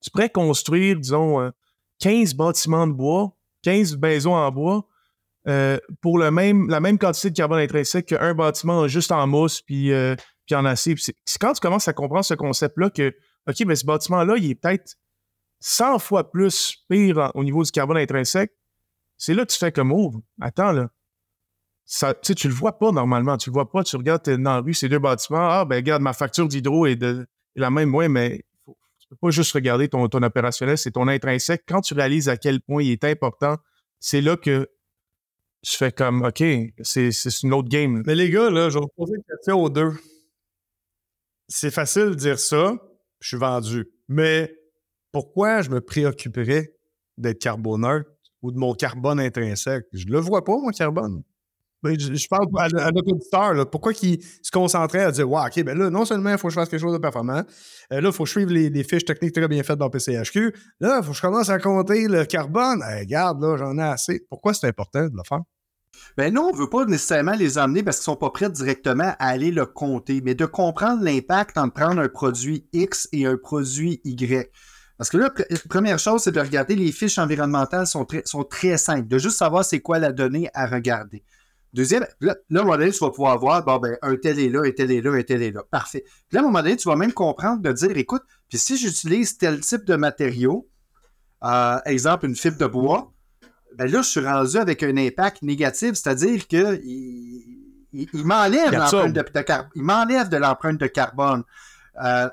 tu pourrais construire, disons, 15 euh, bâtiments de bois, 15 maisons en bois euh, pour le même, la même quantité de carbone intrinsèque qu'un bâtiment juste en mousse puis, puis en acier. C'est quand tu commences à comprendre ce concept-là que, OK, mais ce bâtiment-là, il est peut-être 100 fois plus pire au niveau du carbone intrinsèque, c'est là que tu fais comme, oh, attends, là, ça, tu le vois pas normalement. Tu le vois pas. Tu regardes dans la rue ces deux bâtiments. Ah, ben, regarde, ma facture d'hydro est, de, la même. Oui, mais faut, tu peux pas juste regarder ton, opérationnel, c'est ton intrinsèque. Quand tu réalises à quel point il est important, c'est là que tu fais comme, OK, c'est une autre game. Mais les gars, là, je vais poser une question aux deux. C'est facile de dire ça, je suis vendu. Mais pourquoi je me préoccuperais d'être carboneur ou de mon carbone intrinsèque? Je le vois pas, mon carbone. Ben, je, parle à, notre auditeur, pourquoi il se concentrait à dire Ouais, OK, ben là, non seulement il faut que je fasse quelque chose de performant, euh, là, il faut que je suive les, fiches techniques très bien faites dans PCHQ. Là, il faut que je commence à compter le carbone. regarde, là, j'en ai assez. Pourquoi c'est important de le faire? Ben non, on ne veut pas nécessairement les emmener parce qu'ils ne sont pas prêts directement à aller le compter, mais de comprendre l'impact en prendre un produit X et un produit Y. Parce que là, première chose, c'est de regarder les fiches environnementales sont sont très simples, de juste savoir c'est quoi la donnée à regarder. Deuxième, là, à un moment donné, tu vas pouvoir voir, bon, ben, un tel est là, un tel est là, un tel est là. Parfait. Puis là, à un moment donné, tu vas même comprendre de dire, écoute, puis si j'utilise tel type de matériau, euh, exemple, une fibre de bois, ben là, je suis rendu avec un impact négatif, c'est-à-dire que il, m'enlève de, il m'enlève de l'empreinte de carbone. Euh,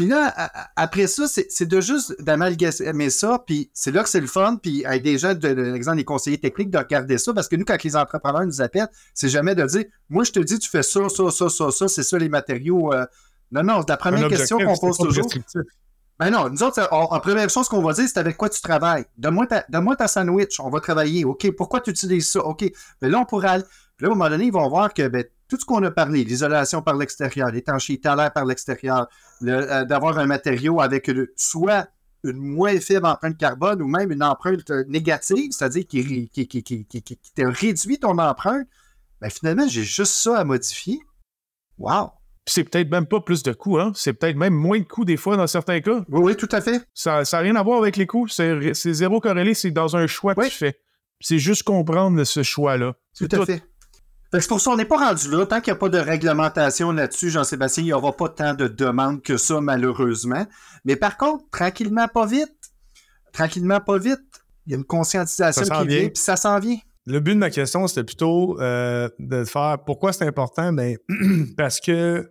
puis là, après ça, c'est de juste d'amalgamer ça, puis c'est là que c'est le fun, puis avec des gens, de, l'exemple des conseillers techniques, de regarder ça, parce que nous, quand les entrepreneurs nous appellent, c'est jamais de dire, moi, je te dis, tu fais ça, ça, ça, ça, ça, c'est ça les matériaux. Euh. Non, non, la première question qu'on pose toujours. Ben non, nous autres, en première chose qu'on va dire, c'est avec quoi tu travailles. Donne-moi ta, donne ta sandwich, on va travailler. OK, pourquoi tu utilises ça? OK, mais ben là, on pourra aller. Puis là, à un moment donné, ils vont voir que ben, tout ce qu'on a parlé, l'isolation par l'extérieur, l'étanchéité à l'air par l'extérieur, euh, d'avoir un matériau avec soit une moins faible empreinte carbone ou même une empreinte négative, c'est-à-dire qui, qui, qui, qui, te réduit ton empreinte, ben finalement, j'ai juste ça à modifier. Wow! c'est peut-être même pas plus de coûts, hein? C'est peut-être même moins de coûts des fois dans certains cas. Oui, oui, tout à fait. Ça n'a rien à voir avec les coûts. C'est zéro corrélé, c'est dans un choix que tu fais. C'est juste comprendre ce choix-là. Tout, à fait. C'est pour ça qu'on n'est pas rendu là. Tant qu'il n'y a pas de réglementation là-dessus, Jean-Sébastien, il n'y aura pas tant de demandes que ça, malheureusement. Mais par contre, tranquillement, pas vite, tranquillement, pas vite, il y a une conscientisation qui vient, puis ça s'en vient. Le but de ma question, c'était plutôt euh, de faire pourquoi c'est important? Ben, parce que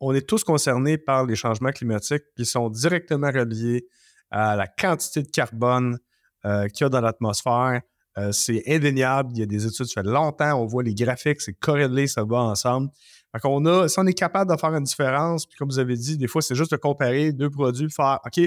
on est tous concernés par les changements climatiques qui sont directement reliés à la quantité de carbone euh, qu'il y a dans l'atmosphère. Euh, c'est indéniable. Il y a des études, ça fait longtemps, on voit les graphiques, c'est corrélé, ça va ensemble. Donc, on a, si on est capable de faire une différence, puis comme vous avez dit, des fois, c'est juste de comparer deux produits, faire OK,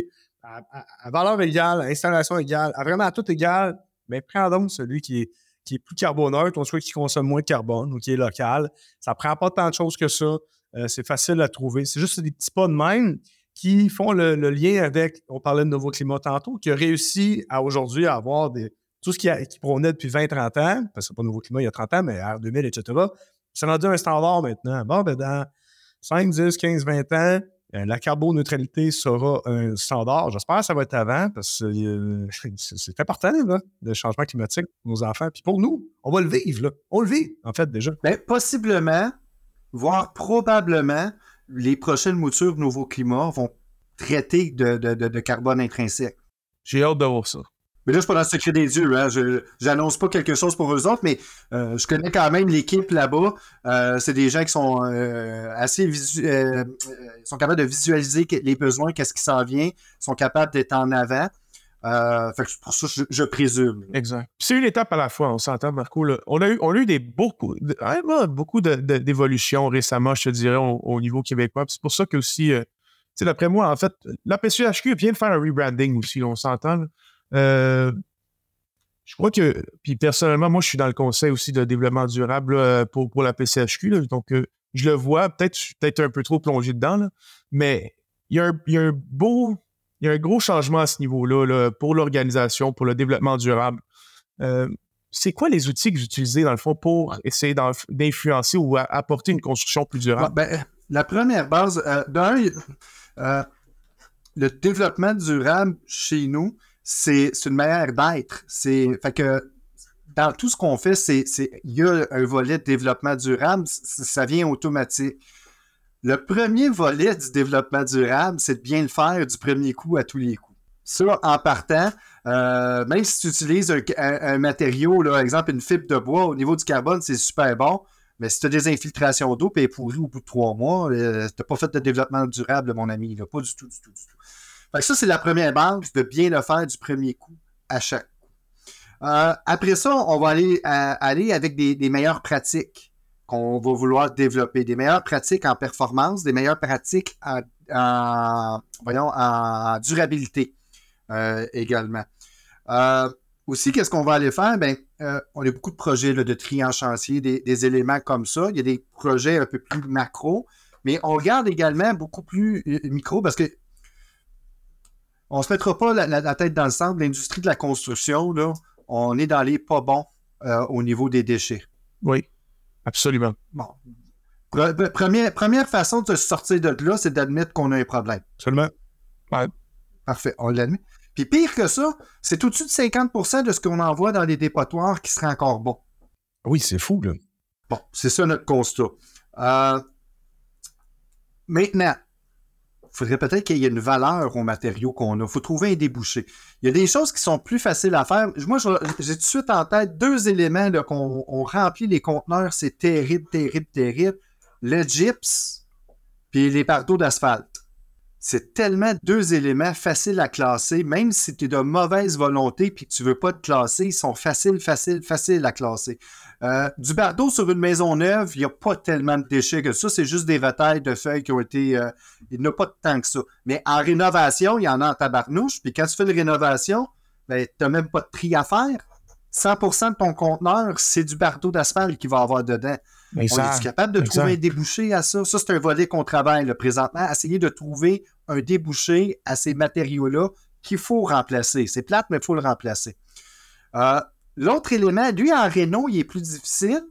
à, valeur égale, à installation égale, vraiment à tout égal, mais prends donc celui qui est, qui est plus carboneutre, on soit qui consomme moins de carbone ou qui est local. Ça prend pas tant de choses que ça. Euh, c'est facile à trouver. C'est juste des petits pas de même qui font le, lien avec, on parlait de Nouveau Climat tantôt, qui a réussi à aujourd'hui à avoir des, tout ce qui, a, qui prônait depuis 20-30 ans, parce que c'est pas Nouveau Climat il y a 30 ans, mais R2000, etc., c'est rendu un standard maintenant. Bon, ben dans 5, 10, 15, 20 ans, euh, la carboneutralité sera un standard. J'espère que ça va être avant parce que euh, c'est important, là, le changement climatique pour nos enfants. Puis pour nous, on va le vivre. Là. On le vit, en fait, déjà. Bien, possiblement, voire probablement, les prochaines moutures de nouveau climat vont traiter de, de carbone intrinsèque. J'ai hâte de voir ça. Mais là, je suis pas dans le secret des dieux. Hein. Je n'annonce pas quelque chose pour eux autres, mais euh, je connais quand même l'équipe là-bas. Euh, c'est des gens qui sont euh, assez visuels, sont capables de visualiser les besoins, qu'est-ce qui s'en vient, sont capables d'être en avant. fait pour ça, je, présume. Exact. C'est une étape à la fois, on s'entend, Marco. On, a eu, on a eu des beaucoup, vraiment beaucoup d'évolutions récemment, je te dirais, au, niveau québécois. C'est pour ça que aussi, d'après moi, en fait, la PCHQ vient de faire un rebranding aussi, on s'entend. Euh, je crois que, puis personnellement, moi, je suis dans le conseil aussi de développement durable pour, pour la PCHQ. donc, euh, je le vois, peut-être peut-être un peu trop plongé dedans, mais il y, a un, beau, il y a un gros changement à ce niveau-là pour l'organisation, pour le développement durable. Euh, c'est quoi les outils que vous utilisez, dans le fond, pour essayer d'influencer ou apporter une construction plus durable? Ben, la première base, d'un, le développement durable chez nous, c'est une manière d'être. C'est fait que dans tout ce qu'on fait, c'est il y a un volet de développement durable, ça vient automatique. Le premier volet du développement durable, c'est de bien le faire du premier coup à tous les coups. Ça, en partant, euh, même si tu utilises un, matériau, là, exemple une fibre de bois, au niveau du carbone, c'est super bon. Mais si tu as des infiltrations d'eau et pourri au bout de trois mois, euh, tu n'as pas fait de développement durable, mon ami. Pas du tout, du tout, du tout ça, c'est la première base de bien le faire du premier coup à chaque coup. Euh, après ça, on va aller, euh, aller avec des, meilleures pratiques qu'on va vouloir développer, des meilleures pratiques en performance, des meilleures pratiques en, voyons, en durabilité euh, également. aussi, qu'est-ce qu'on va aller faire? Ben, on a beaucoup de projets de tri en chantier, des, des, éléments comme ça. Il y a des projets un peu plus macro, mais on regarde également beaucoup plus micro parce que on se mettra pas la, tête dans le centre. L'industrie de la construction, là, on est dans les pas bons euh, au niveau des déchets. Oui, absolument. Bon. Première, première façon de se sortir de là, c'est d'admettre qu'on a un problème. Seulement. Ouais. Parfait, on l'admet. Puis pire que ça, c'est au-dessus de 50% de ce qu'on envoie dans les dépotoirs qui serait encore bon. Oui, c'est fou, là. Bon, c'est ça notre constat. Euh, maintenant, faudrait peut-être qu'il y ait une valeur aux matériaux qu'on a. Il faut trouver un débouché. Il y a des choses qui sont plus faciles à faire. Moi, j'ai tout de suite en tête deux éléments qu'on on remplit les conteneurs. C'est terrible, terrible, terrible. Le gyps, puis les parteaux d'asphalte. C'est tellement deux éléments faciles à classer, même si tu es de mauvaise volonté et que tu veux pas te classer, ils sont faciles, faciles, faciles à classer. Euh, du bardeau sur une maison neuve, il n'y a pas tellement de déchets que ça. C'est juste des vatailles de feuilles qui ont été. Euh, il n'y a pas de tant que ça. Mais en rénovation, il y en a en tabarnouche. Puis quand tu fais une rénovation, ben, tu n'as même pas de tri à faire. 100% de ton conteneur, c'est du bardeau d'asphalte qu'il va avoir dedans. on est capable de trouver un débouché à ça? Ça, c'est un volet qu'on travaille présentement. Essayer de trouver un débouché à ces matériaux-là qu'il faut remplacer. C'est plate, mais il faut le remplacer. Euh, l'autre élément, lui, en Renault, il est plus difficile.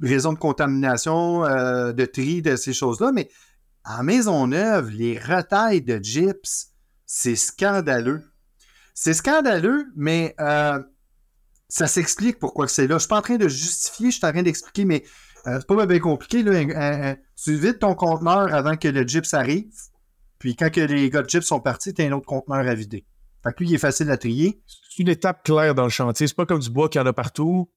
Raison de contamination, euh, de tri, de ces choses-là. Mais en Maisonneuve, les retailles de gyps, c'est scandaleux. C'est scandaleux, mais euh, ça s'explique pourquoi c'est là. Je suis pas en train de justifier, je suis en train d'expliquer, mais euh, c'est pas bien compliqué. Là. tu vides ton conteneur avant que le gyps arrive, puis quand que les gars de gyps sont partis, tu as un autre conteneur à vider. Fait lui, il est facile à trier. C'est une étape claire dans le chantier. C'est pas comme du bois qu'il y en a partout.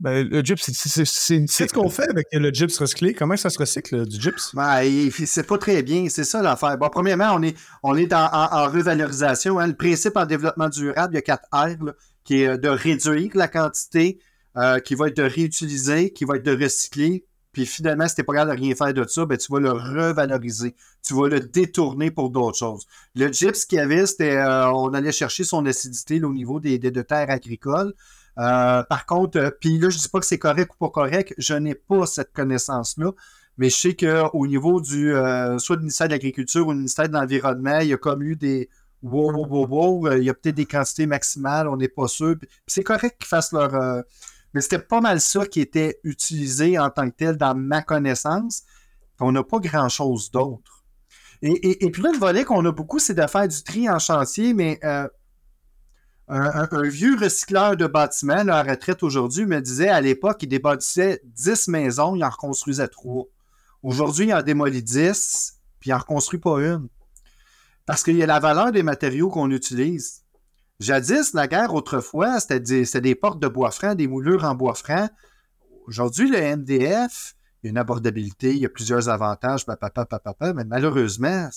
Ben, le gyps, c'est. Qu'est-ce qu'on fait avec le gyps recyclé? Comment ça se recycle, du gyps? Ben, c'est pas très bien. C'est ça l'affaire. Bon, premièrement, on est, on est en, revalorisation. Hein. Le principe en développement durable, il y a quatre R, qui est euh, de réduire la quantité, euh, qui va être de réutiliser, qui va être de recycler. Puis finalement, si t'es pas capable de rien faire de ça, ben, tu vas le revaloriser. Tu vas le détourner pour d'autres choses. Le gyps qu'il y avait, c'était euh, on allait chercher son acidité au niveau des, de terres agricoles. Euh, par contre, euh, puis là, je dis pas que c'est correct ou pas correct, je n'ai pas cette connaissance-là, mais je sais qu'au niveau du soit du ministère de l'Agriculture ou du ministère de l'Environnement, il y a comme eu des wow, wow, wow, wow il y a peut-être des quantités maximales, on n'est pas sûr. c'est correct qu'ils fassent leur. Mais c'était pas mal ça qui était utilisé en tant que tel dans ma connaissance. On n'a pas grand-chose d'autre. Et, puis là, le volet qu'on a beaucoup, c'est de faire du tri en chantier, mais un, vieux recycleur de bâtiments, à la retraite aujourd'hui, me disait à l'époque, il débâtissait 10 maisons, il en reconstruisait 3. Aujourd'hui, il en démolit 10, puis il en reconstruit pas une. Parce qu'il y a la valeur des matériaux qu'on utilise. Jadis, la guerre, autrefois, c'était des, portes de bois franc, des moulures en bois franc. Aujourd'hui, le MDF, il y a une abordabilité, il y a plusieurs avantages, mais malheureusement,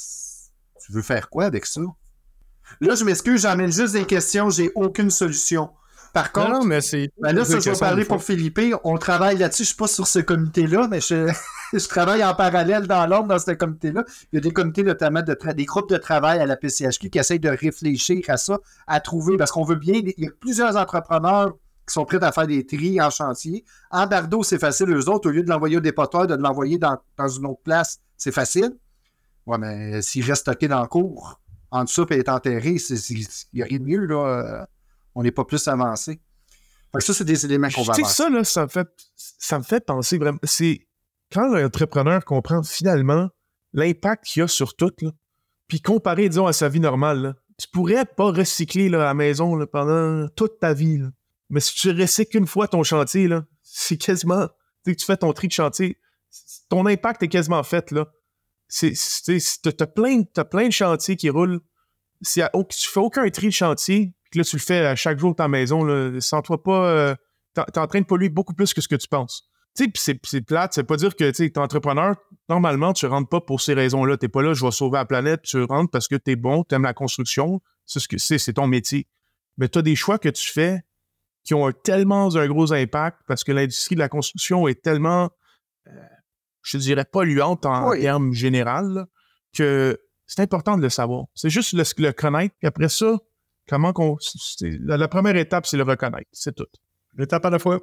tu veux faire quoi avec ça? Là, je m'excuse, j'amène juste des questions, j'ai aucune solution. Par contre, non, mais c'est. Ben là, ça, je vais parler pour Philippe. On travaille là-dessus. Je ne suis pas sur ce comité-là, mais je, je, travaille en parallèle dans l'ordre dans ce comité-là. Il y a des comités, notamment de des groupes de travail à la PCHQ qui essayent de réfléchir à ça, à trouver, parce qu'on veut bien. Il y a plusieurs entrepreneurs qui sont prêts à faire des tris en chantier. En Bardo, c'est facile. Eux autres, au lieu de l'envoyer au dépotoir, de l'envoyer dans, dans, une autre place, c'est facile. Ouais, mais s'il reste stocké dans le cours, en dessous et être enterré, il n'y a rien de mieux, là. On n'est pas plus avancé. Ça, c'est des éléments qu'on va voir. ça, là, ça me fait, ça me fait penser vraiment. C'est quand l'entrepreneur comprend finalement l'impact qu'il y a sur tout, là, puis comparé, disons, à sa vie normale, là, tu pourrais pas recycler là, à la maison là, pendant toute ta vie. Mais si tu recycles une fois ton chantier, là, c'est quasiment. Tu que tu fais ton tri de chantier, ton impact est quasiment fait. Là tu as plein, plein de chantiers qui roulent. Si tu fais aucun tri de chantier, puis là, tu le fais à chaque jour de ta maison, sens-toi pas. Euh, tu es en train de polluer beaucoup plus que ce que tu penses. Tu sais, c'est plate, c'est pas dire que tu es entrepreneur, normalement, tu rentres pas pour ces raisons-là. T'es pas là, je vais sauver la planète, tu rentres parce que tu es bon, tu aimes la construction, c'est ce que c'est, c'est ton métier. Mais tu as des choix que tu fais qui ont tellement un gros impact parce que l'industrie de la construction est tellement euh, je dirais, polluante en termes général, que c'est important de le savoir. C'est juste le, le connaître, puis après ça, comment qu'on. La, première étape, c'est le reconnaître. C'est tout. L'étape à la fois.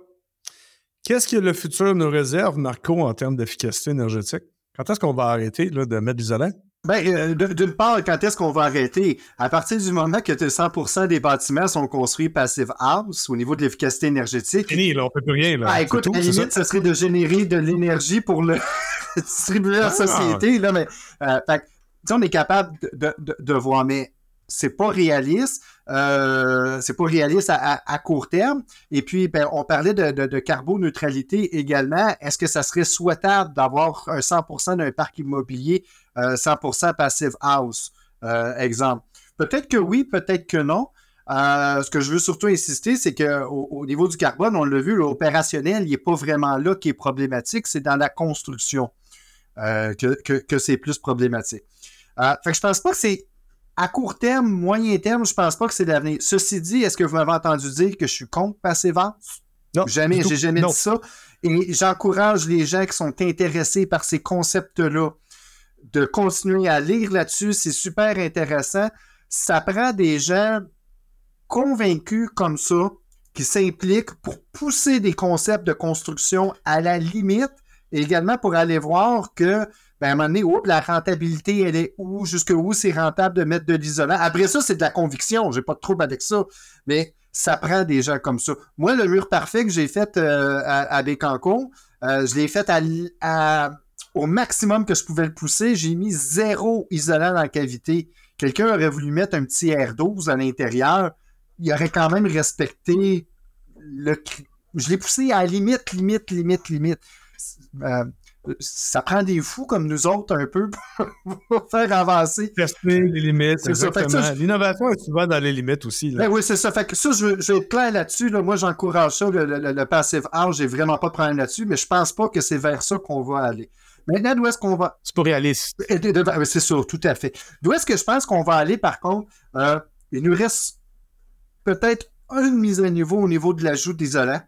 Qu'est-ce que le futur nous réserve, Marco, en termes d'efficacité énergétique? Quand est-ce qu'on va arrêter là, de mettre l'isolant? Ben, euh, d'une part, quand est-ce qu'on va arrêter? À partir du moment que 100% des bâtiments sont construits passive house au niveau de l'efficacité énergétique. Fini, là, on peut plus rien. Là. Ah, écoute, à la limite, ce serait de générer de l'énergie pour le distribuer à la ah. société. Là, mais, euh, fait, on est capable de, de, voir, mais c'est pas réaliste. Euh, c'est pas réaliste à, court terme. Et puis, ben, on parlait de, de, carboneutralité également. Est-ce que ça serait souhaitable d'avoir un 100% d'un parc immobilier 100% euh, passive house, euh, exemple? Peut-être que oui, peut-être que non. ce que je veux surtout insister, c'est qu'au au niveau du carbone, on l'a vu, l'opérationnel, il n'est pas vraiment là qui est problématique, c'est dans la construction que, c'est plus problématique. Fait que je pense pas que c'est à court terme, moyen terme, je pense pas que c'est l'avenir. Ceci dit, est-ce que vous m'avez entendu dire que je suis contre ventes? Non. Jamais, j'ai jamais dit ça. Et j'encourage les gens qui sont intéressés par ces concepts-là de continuer à lire là-dessus. C'est super intéressant. Ça prend des gens convaincus comme ça qui s'impliquent pour pousser des concepts de construction à la limite Et également pour aller voir que, ben, à un moment donné, la rentabilité, elle est où, jusqu'où c'est rentable de mettre de l'isolant? Après ça, c'est de la conviction. J'ai pas de trouble avec ça. Mais ça prend des gens comme ça. Moi, le mur parfait que j'ai fait euh, à, à euh, je l'ai fait au maximum que je pouvais le pousser. J'ai mis zéro isolant dans la cavité. Quelqu'un aurait voulu mettre un petit R12 à l'intérieur. Il aurait quand même respecté le. Je l'ai poussé à limite, limite, limite, limite. Euh, ça prend des fous comme nous autres un peu pour faire avancer. Tester les limites. Exactement. L'innovation est souvent dans les limites aussi. Ben oui, c'est ça. Fait que ça, je, vais être clair là-dessus. Moi, j'encourage ça, le, le, passive house. J'ai vraiment pas de problème là-dessus, mais je pense pas que c'est vers ça qu'on va aller. Maintenant, d'où est-ce qu'on va. C'est pas réaliste. C'est sûr, tout à fait. D'où est-ce que je pense qu'on va aller, par contre? Euh, il nous reste peut-être une mise à niveau au niveau de l'ajout d'isolant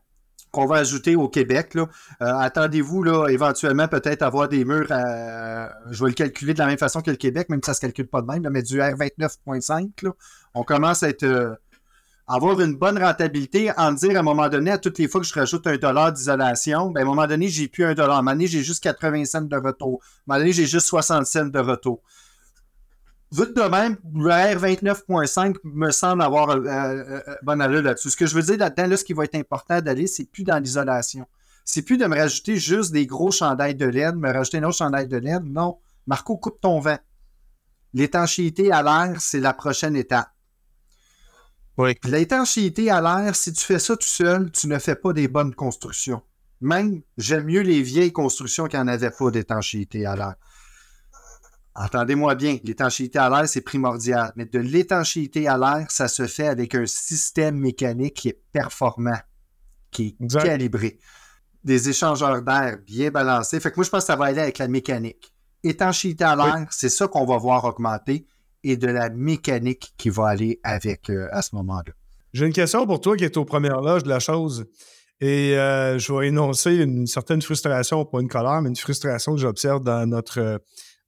qu'on va ajouter au Québec. Euh, attendez-vous là, éventuellement peut-être avoir des murs à, je vais le calculer de la même façon que le Québec, même si ça ne se calcule pas de même, mais du R29.5. On commence à euh, avoir une bonne rentabilité en dire à un moment donné, à toutes les fois que je rajoute un dollar d'isolation, ben, à un moment donné, j'ai plus un dollar. À un moment donné, j'ai juste 80 cents de retour. À un moment donné, j'ai juste 60 cents de retour. Vite de même, le R29.5 me semble avoir un euh, euh, bon allure là-dessus. Ce que je veux dire là-dedans, là, ce qui va être important d'aller, c'est plus dans l'isolation. C'est plus de me rajouter juste des gros chandails de laine, me rajouter un autre chandail de laine. Non. Marco, coupe ton vent. L'étanchéité à l'air, c'est la prochaine étape. Oui. L'étanchéité à l'air, si tu fais ça tout seul, tu ne fais pas des bonnes constructions. Même, j'aime mieux les vieilles constructions qui n'en avaient pas d'étanchéité à l'air. Entendez-moi bien, l'étanchéité à l'air, c'est primordial. Mais de l'étanchéité à l'air, ça se fait avec un système mécanique qui est performant, qui est calibré. Des échangeurs d'air bien balancés. Fait que moi, je pense que ça va aller avec la mécanique. Étanchéité à l'air, c'est ça qu'on va voir augmenter et de la mécanique qui va aller avec euh, à ce moment-là. J'ai une question pour toi qui est aux premières loges de la chose. Et euh, je vais énoncer une certaine frustration, pas une colère, mais une frustration que j'observe dans notre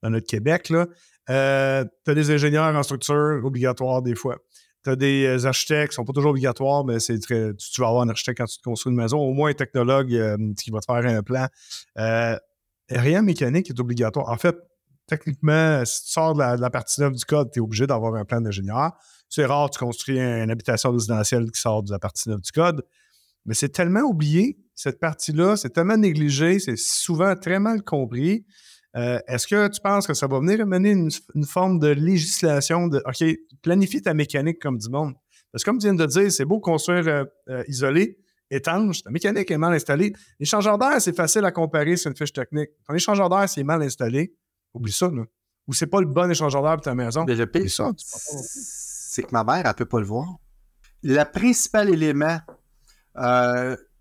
dans notre Québec, là, euh, tu as des ingénieurs en structure obligatoires des fois. Tu as des euh, architectes qui ne sont pas toujours obligatoires, mais c'est très. Tu, vas avoir un architecte quand tu te construis une maison, au moins un technologue euh, qui va te faire un plan. rien mécanique est obligatoire. En fait, techniquement, si tu sors de la, partie neuve du code, tu es obligé d'avoir un plan d'ingénieur. C'est rare, tu construis une habitation résidentielle qui sort de la partie neuve du code. Mais c'est tellement oublié, cette partie-là, c'est tellement négligé, c'est souvent très mal compris. Euh, est-ce que tu penses que ça va venir mener une, forme de législation de OK, planifie ta mécanique comme du monde? Parce que comme tu viens de dire, c'est beau construire euh, euh, isolé, étanche, ta mécanique est mal installée. L'échangeur d'air, c'est facile à comparer sur une fiche technique. Ton échangeur d'air, c'est mal installé, oublie ça, là. Ou c'est pas le bon échangeur d'air pour ta maison. Mais le pire, c'est que ma mère, elle peut pas le voir. Le principal élément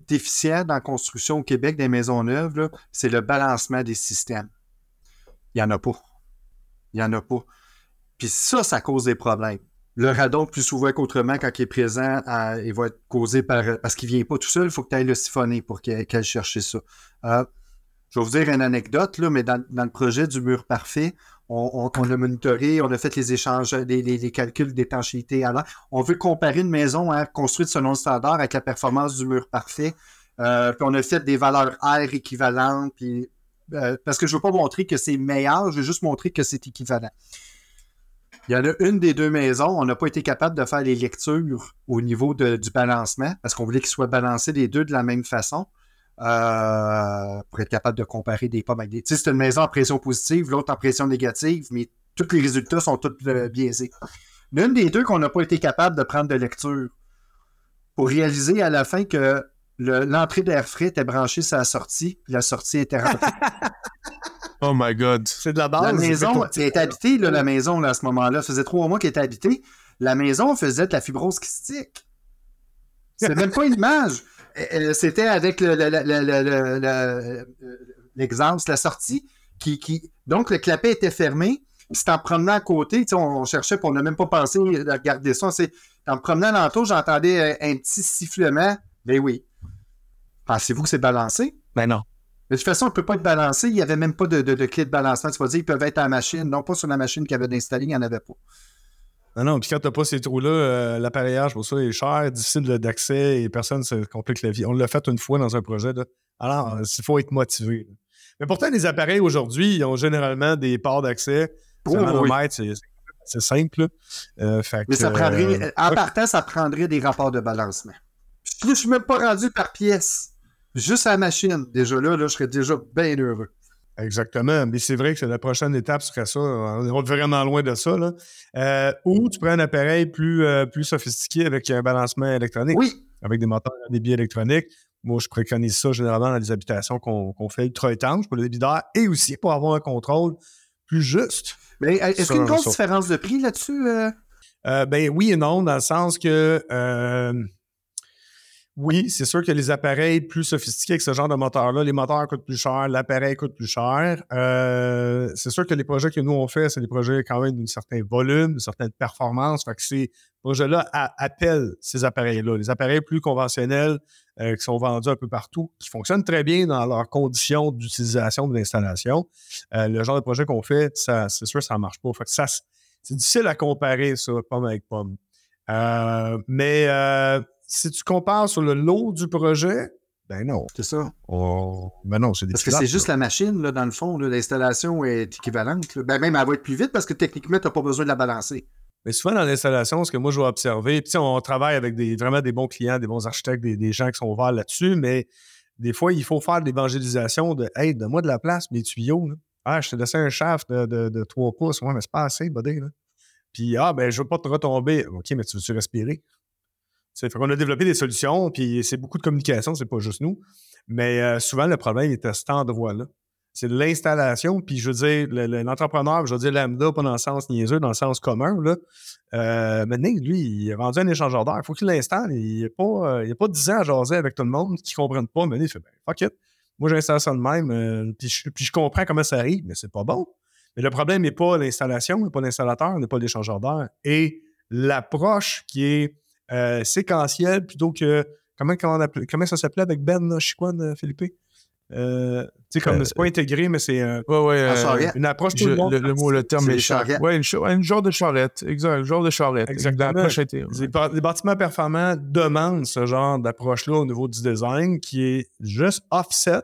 déficient dans la construction au Québec des maisons neuves, c'est le balancement des systèmes. Il n'y en a pas. Il n'y en a pas. Puis ça, ça cause des problèmes. Le radon, plus souvent qu'autrement, quand il est présent, il va être causé par. Parce qu'il ne vient pas tout seul, il faut que tu ailles le siphonner pour qu'elle cherche ça. Euh, je vais vous dire une anecdote, là, mais dans, le projet du mur parfait, on, a monitoré, on a fait les échanges, les, calculs d'étanchéité à l'air. On veut comparer une maison hein, construite selon le standard avec la performance du mur parfait. Euh, puis on a fait des valeurs R équivalentes, puis euh, parce que je ne veux pas montrer que c'est meilleur, je veux juste montrer que c'est équivalent. Il y en a une des deux maisons, on n'a pas été capable de faire les lectures au niveau du balancement, parce qu'on voulait qu'ils soient balancés les deux de la même façon. Euh, pour être capable de comparer des pommes avec. Tu sais, c'est une maison en pression positive, l'autre en pression négative, mais tous les résultats sont tous euh, biaisés. L'une des deux qu'on n'a pas été capable de prendre de lecture pour réaliser à la fin que l'entrée d'air frais était branchée sur la sortie, puis la sortie était rentrée. oh my God. C'est de la base. La maison, elle était habitée, là, la maison, là, à ce moment-là. Ça faisait trois mois qu'elle était habitée. La maison faisait de la fibrose kystique. C'est même pas une image. C'était avec l'exemple, la sortie, qui, qui, donc le clapet était fermé. C'est en promenant à côté, on, on cherchait, puis on n'a même pas pensé à regarder ça. C'est en promenant l'entour, j'entendais un petit sifflement. Ben oui. Pensez-vous que c'est balancé? Ben non. De toute façon, on ne peut pas être balancé. Il n'y avait même pas de, de, clé de balancement. Tu vas dire, ils peuvent être à la machine. Non, pas sur la machine qu'il y avait installée, il n'y en avait pas. Non, non, puis quand tu n'as pas ces trous-là, euh, l'appareillage pour ça est cher, difficile d'accès et personne ne se complique la vie. On l'a fait une fois dans un projet. Alors, il faut être motivé. Mais pourtant, les appareils aujourd'hui, ils ont généralement des ports d'accès. Oh, manomètre, c'est c'est simple. Euh, fait Mais ça prendrait, euh, en partant, ça prendrait des rapports de balancement. Je suis même pas rendu par pièce. Juste à la machine. Déjà là, là je serais déjà bien heureux. Exactement. Mais c'est vrai que la prochaine étape serait ça. On est vraiment loin de ça. Là. Euh, ou tu prends un appareil plus, euh, plus sophistiqué avec un balancement électronique, Oui, avec des moteurs à débit électronique. Moi, je préconise ça généralement dans les habitations qu'on fait ultra étanches pour le débit d'air et aussi pour avoir un contrôle plus juste. mais est-ce qu'il y a une grosse différence de prix là-dessus? euh? Euh, ben oui et non, dans le sens que oui, c'est sûr que les appareils plus sophistiqués avec ce genre de moteur-là, les moteurs coûtent plus cher, l'appareil coûte plus cher. Euh, c'est sûr que les projets que nous on fait, c'est des projets quand même d'un certain volume, d'une certaine performance. Fait que ces projets-là appellent ces appareils-là. Les appareils plus conventionnels euh, qui sont vendus un peu partout, qui fonctionnent très bien dans leurs conditions d'utilisation de l'installation. Euh, le genre de projet qu'on fait, c'est sûr ça marche pas. Ça, c'est difficile à comparer, ça, pomme avec pomme. Mais si tu compares sur le lot du projet, ben non. C'est ça. Oh, ben non, c'est des Parce que c'est juste la machine, là, dans le fond. L'installation est équivalente. là. Ben, même, elle va être plus vite parce que techniquement, tu n'as pas besoin de la balancer. Mais souvent dans l'installation, ce que moi je vais observer, puis on travaille avec des, vraiment des bons clients, des bons architectes, des, des gens qui sont ouverts là-dessus, mais des fois, il faut faire de l'évangélisation de Hey, donne-moi de la place, mes tuyaux. là. Ah, je te laissé un shaft de, de, de 3 pouces. Ouais, mais c'est pas assez, buddy. Là. Puis, ah, ben, je veux pas te retomber. OK, mais tu veux-tu respirer? Fait qu'on a développé des solutions, puis c'est beaucoup de communication, c'est pas juste nous. Mais euh, souvent, le problème est à cet endroit-là. C'est l'installation, puis je veux dire, le- le- l'entrepreneur, je veux dire lambda, pas dans le sens niaiseux, dans le sens commun, là. Euh, maintenant, lui, il est rendu un échangeur d'air. Il faut qu'il l'installe. Il n'y a, pas, euh, a pas 10 ans à jaser avec tout le monde qui ne comprennent pas. Mais il fait, ben, fuck it. Moi, j'installe ça de même, euh, puis, je, puis je comprends comment ça arrive, mais c'est pas bon. Mais le problème n'est pas l'installation, n'est pas l'installateur, n'est pas l'échangeur d'air. Et l'approche qui est euh, séquentielle plutôt que. Comment, comment, on appelait- comment ça s'appelait avec Ben, là, je sais quoi, de Philippe? Euh, tu sais, comme Euh, c'est pas intégré, mais c'est euh, Ouais, ouais. En euh, charrette. une approche tout je- le monde. le, le mot, le terme charrettes. Ouais, une, genre de charrette. Exact, un genre de charrette. Exactement. Les bâtiments performants demandent ce genre d'approche-là au niveau du design qui est juste offset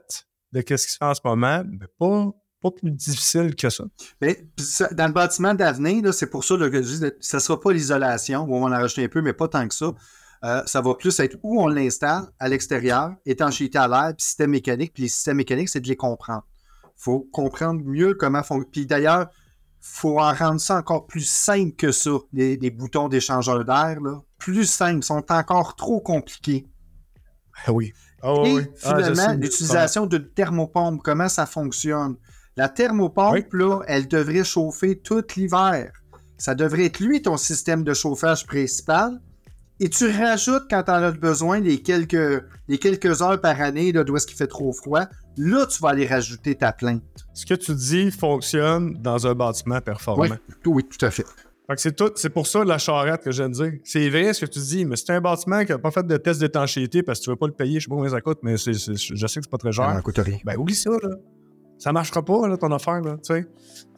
de ce qui se fait en ce moment, mais pas, pas plus difficile que ça. Mais dans le bâtiment d'avenir, c'est pour ça là, que je dis, ça ne sera pas l'isolation, où on va en rajouter un peu, mais pas tant que ça. Euh, ça va plus être où on l'installe, à l'extérieur, étanchéité à l'air, puis système mécanique. Puis les systèmes mécaniques, c'est de les comprendre. Il faut comprendre mieux comment font. Puis d'ailleurs, il faut en rendre ça encore plus simple que ça, les, les boutons d'échangeur d'air. Plus simples, sont encore trop compliqués. Ah oui. Et finalement, l'utilisation d'une thermopompe, comment ça fonctionne? La thermopompe, là, elle devrait chauffer tout l'hiver. Ça devrait être lui ton système de chauffage principal. Et tu rajoutes, quand tu en as besoin, les quelques, les quelques heures par année là, d'où est-ce qu'il fait trop froid. Là, tu vas aller rajouter ta plainte. Ce que tu dis fonctionne dans un bâtiment performant. Oui, oui, tout à fait. Fait que c'est tout, c'est pour ça la charrette que je viens de dire. C'est vrai ce que tu dis, mais c'est un bâtiment qui n'a pas fait de test d'étanchéité parce que tu ne veux pas le payer, je sais pas combien ça coûte, mais c'est- c'est- je sais que c'est pas très cher. Ça coûte rien. Ben oublie ça, là. Ça marchera pas, là, ton affaire, là, tu sais.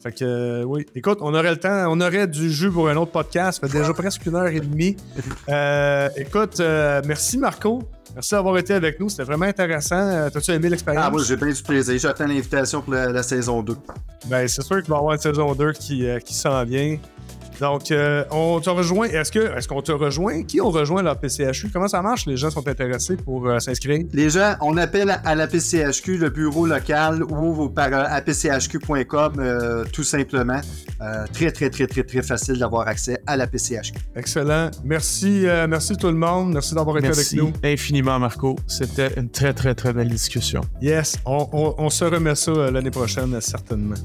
Fait que, euh, oui. Écoute, on aurait le temps, on aurait du jus pour un autre podcast. Ça fait déjà presque une heure et demie. Euh, écoute, euh, merci Marco. Merci d'avoir été avec nous. C'était vraiment intéressant. T'as-tu aimé l'expérience? Ah, moi, j'ai bien du plaisir. J'attends l'invitation pour la, la saison 2. Ben, c'est sûr qu'il va y avoir une saison 2 qui, qui s'en vient. Donc, euh, on te rejoint. Est-ce que est-ce qu'on te rejoint? Qui on rejoint à la PCHU? Comment ça marche? Les gens sont intéressés pour euh, s'inscrire? Les gens, on appelle à, la PCHQ, le bureau local, ou par apchq.com, euh, tout simplement. Euh, très, très, très, très, très facile d'avoir accès à la PCHQ. Excellent. Merci, euh, merci tout le monde. Merci d'avoir été Merci avec nous. infiniment, Marco. C'était une très, très, très belle discussion. Yes, on, on- on se remet ça l'année prochaine, certainement.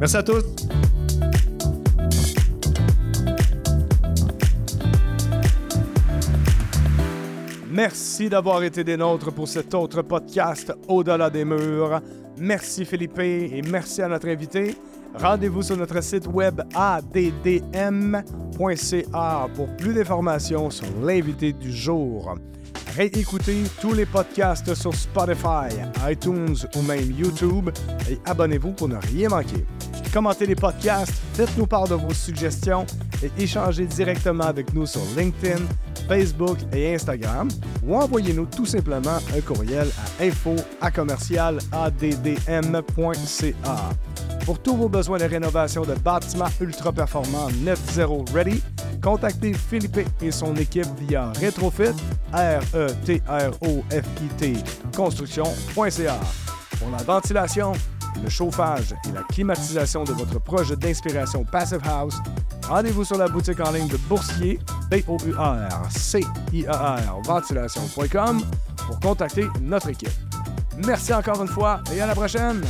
Merci à tous. Merci d'avoir été des nôtres pour cet autre podcast Au-delà des murs. Merci Philippe et merci à notre invité. Rendez-vous sur notre site web addm.ca pour plus d'informations sur l'invité du jour. Réécoutez tous les podcasts sur Spotify, iTunes ou même YouTube et abonnez-vous pour ne rien manquer. Commentez les podcasts, faites-nous part de vos suggestions et échangez directement avec nous sur LinkedIn, Facebook et Instagram ou envoyez-nous tout simplement un courriel à info Pour tous vos besoins de rénovation de bâtiments ultra performants Net Zero Ready, contactez Philippe et son équipe via Retrofit, R-E-T-R-O-F-I-T, construction.ca. Pour la ventilation, le chauffage et la climatisation de votre projet d'inspiration Passive House, rendez-vous sur la boutique en ligne de Boursier, B-O-U-R-C-I-A-R, ventilation.com pour contacter notre équipe. Merci encore une fois et à la prochaine!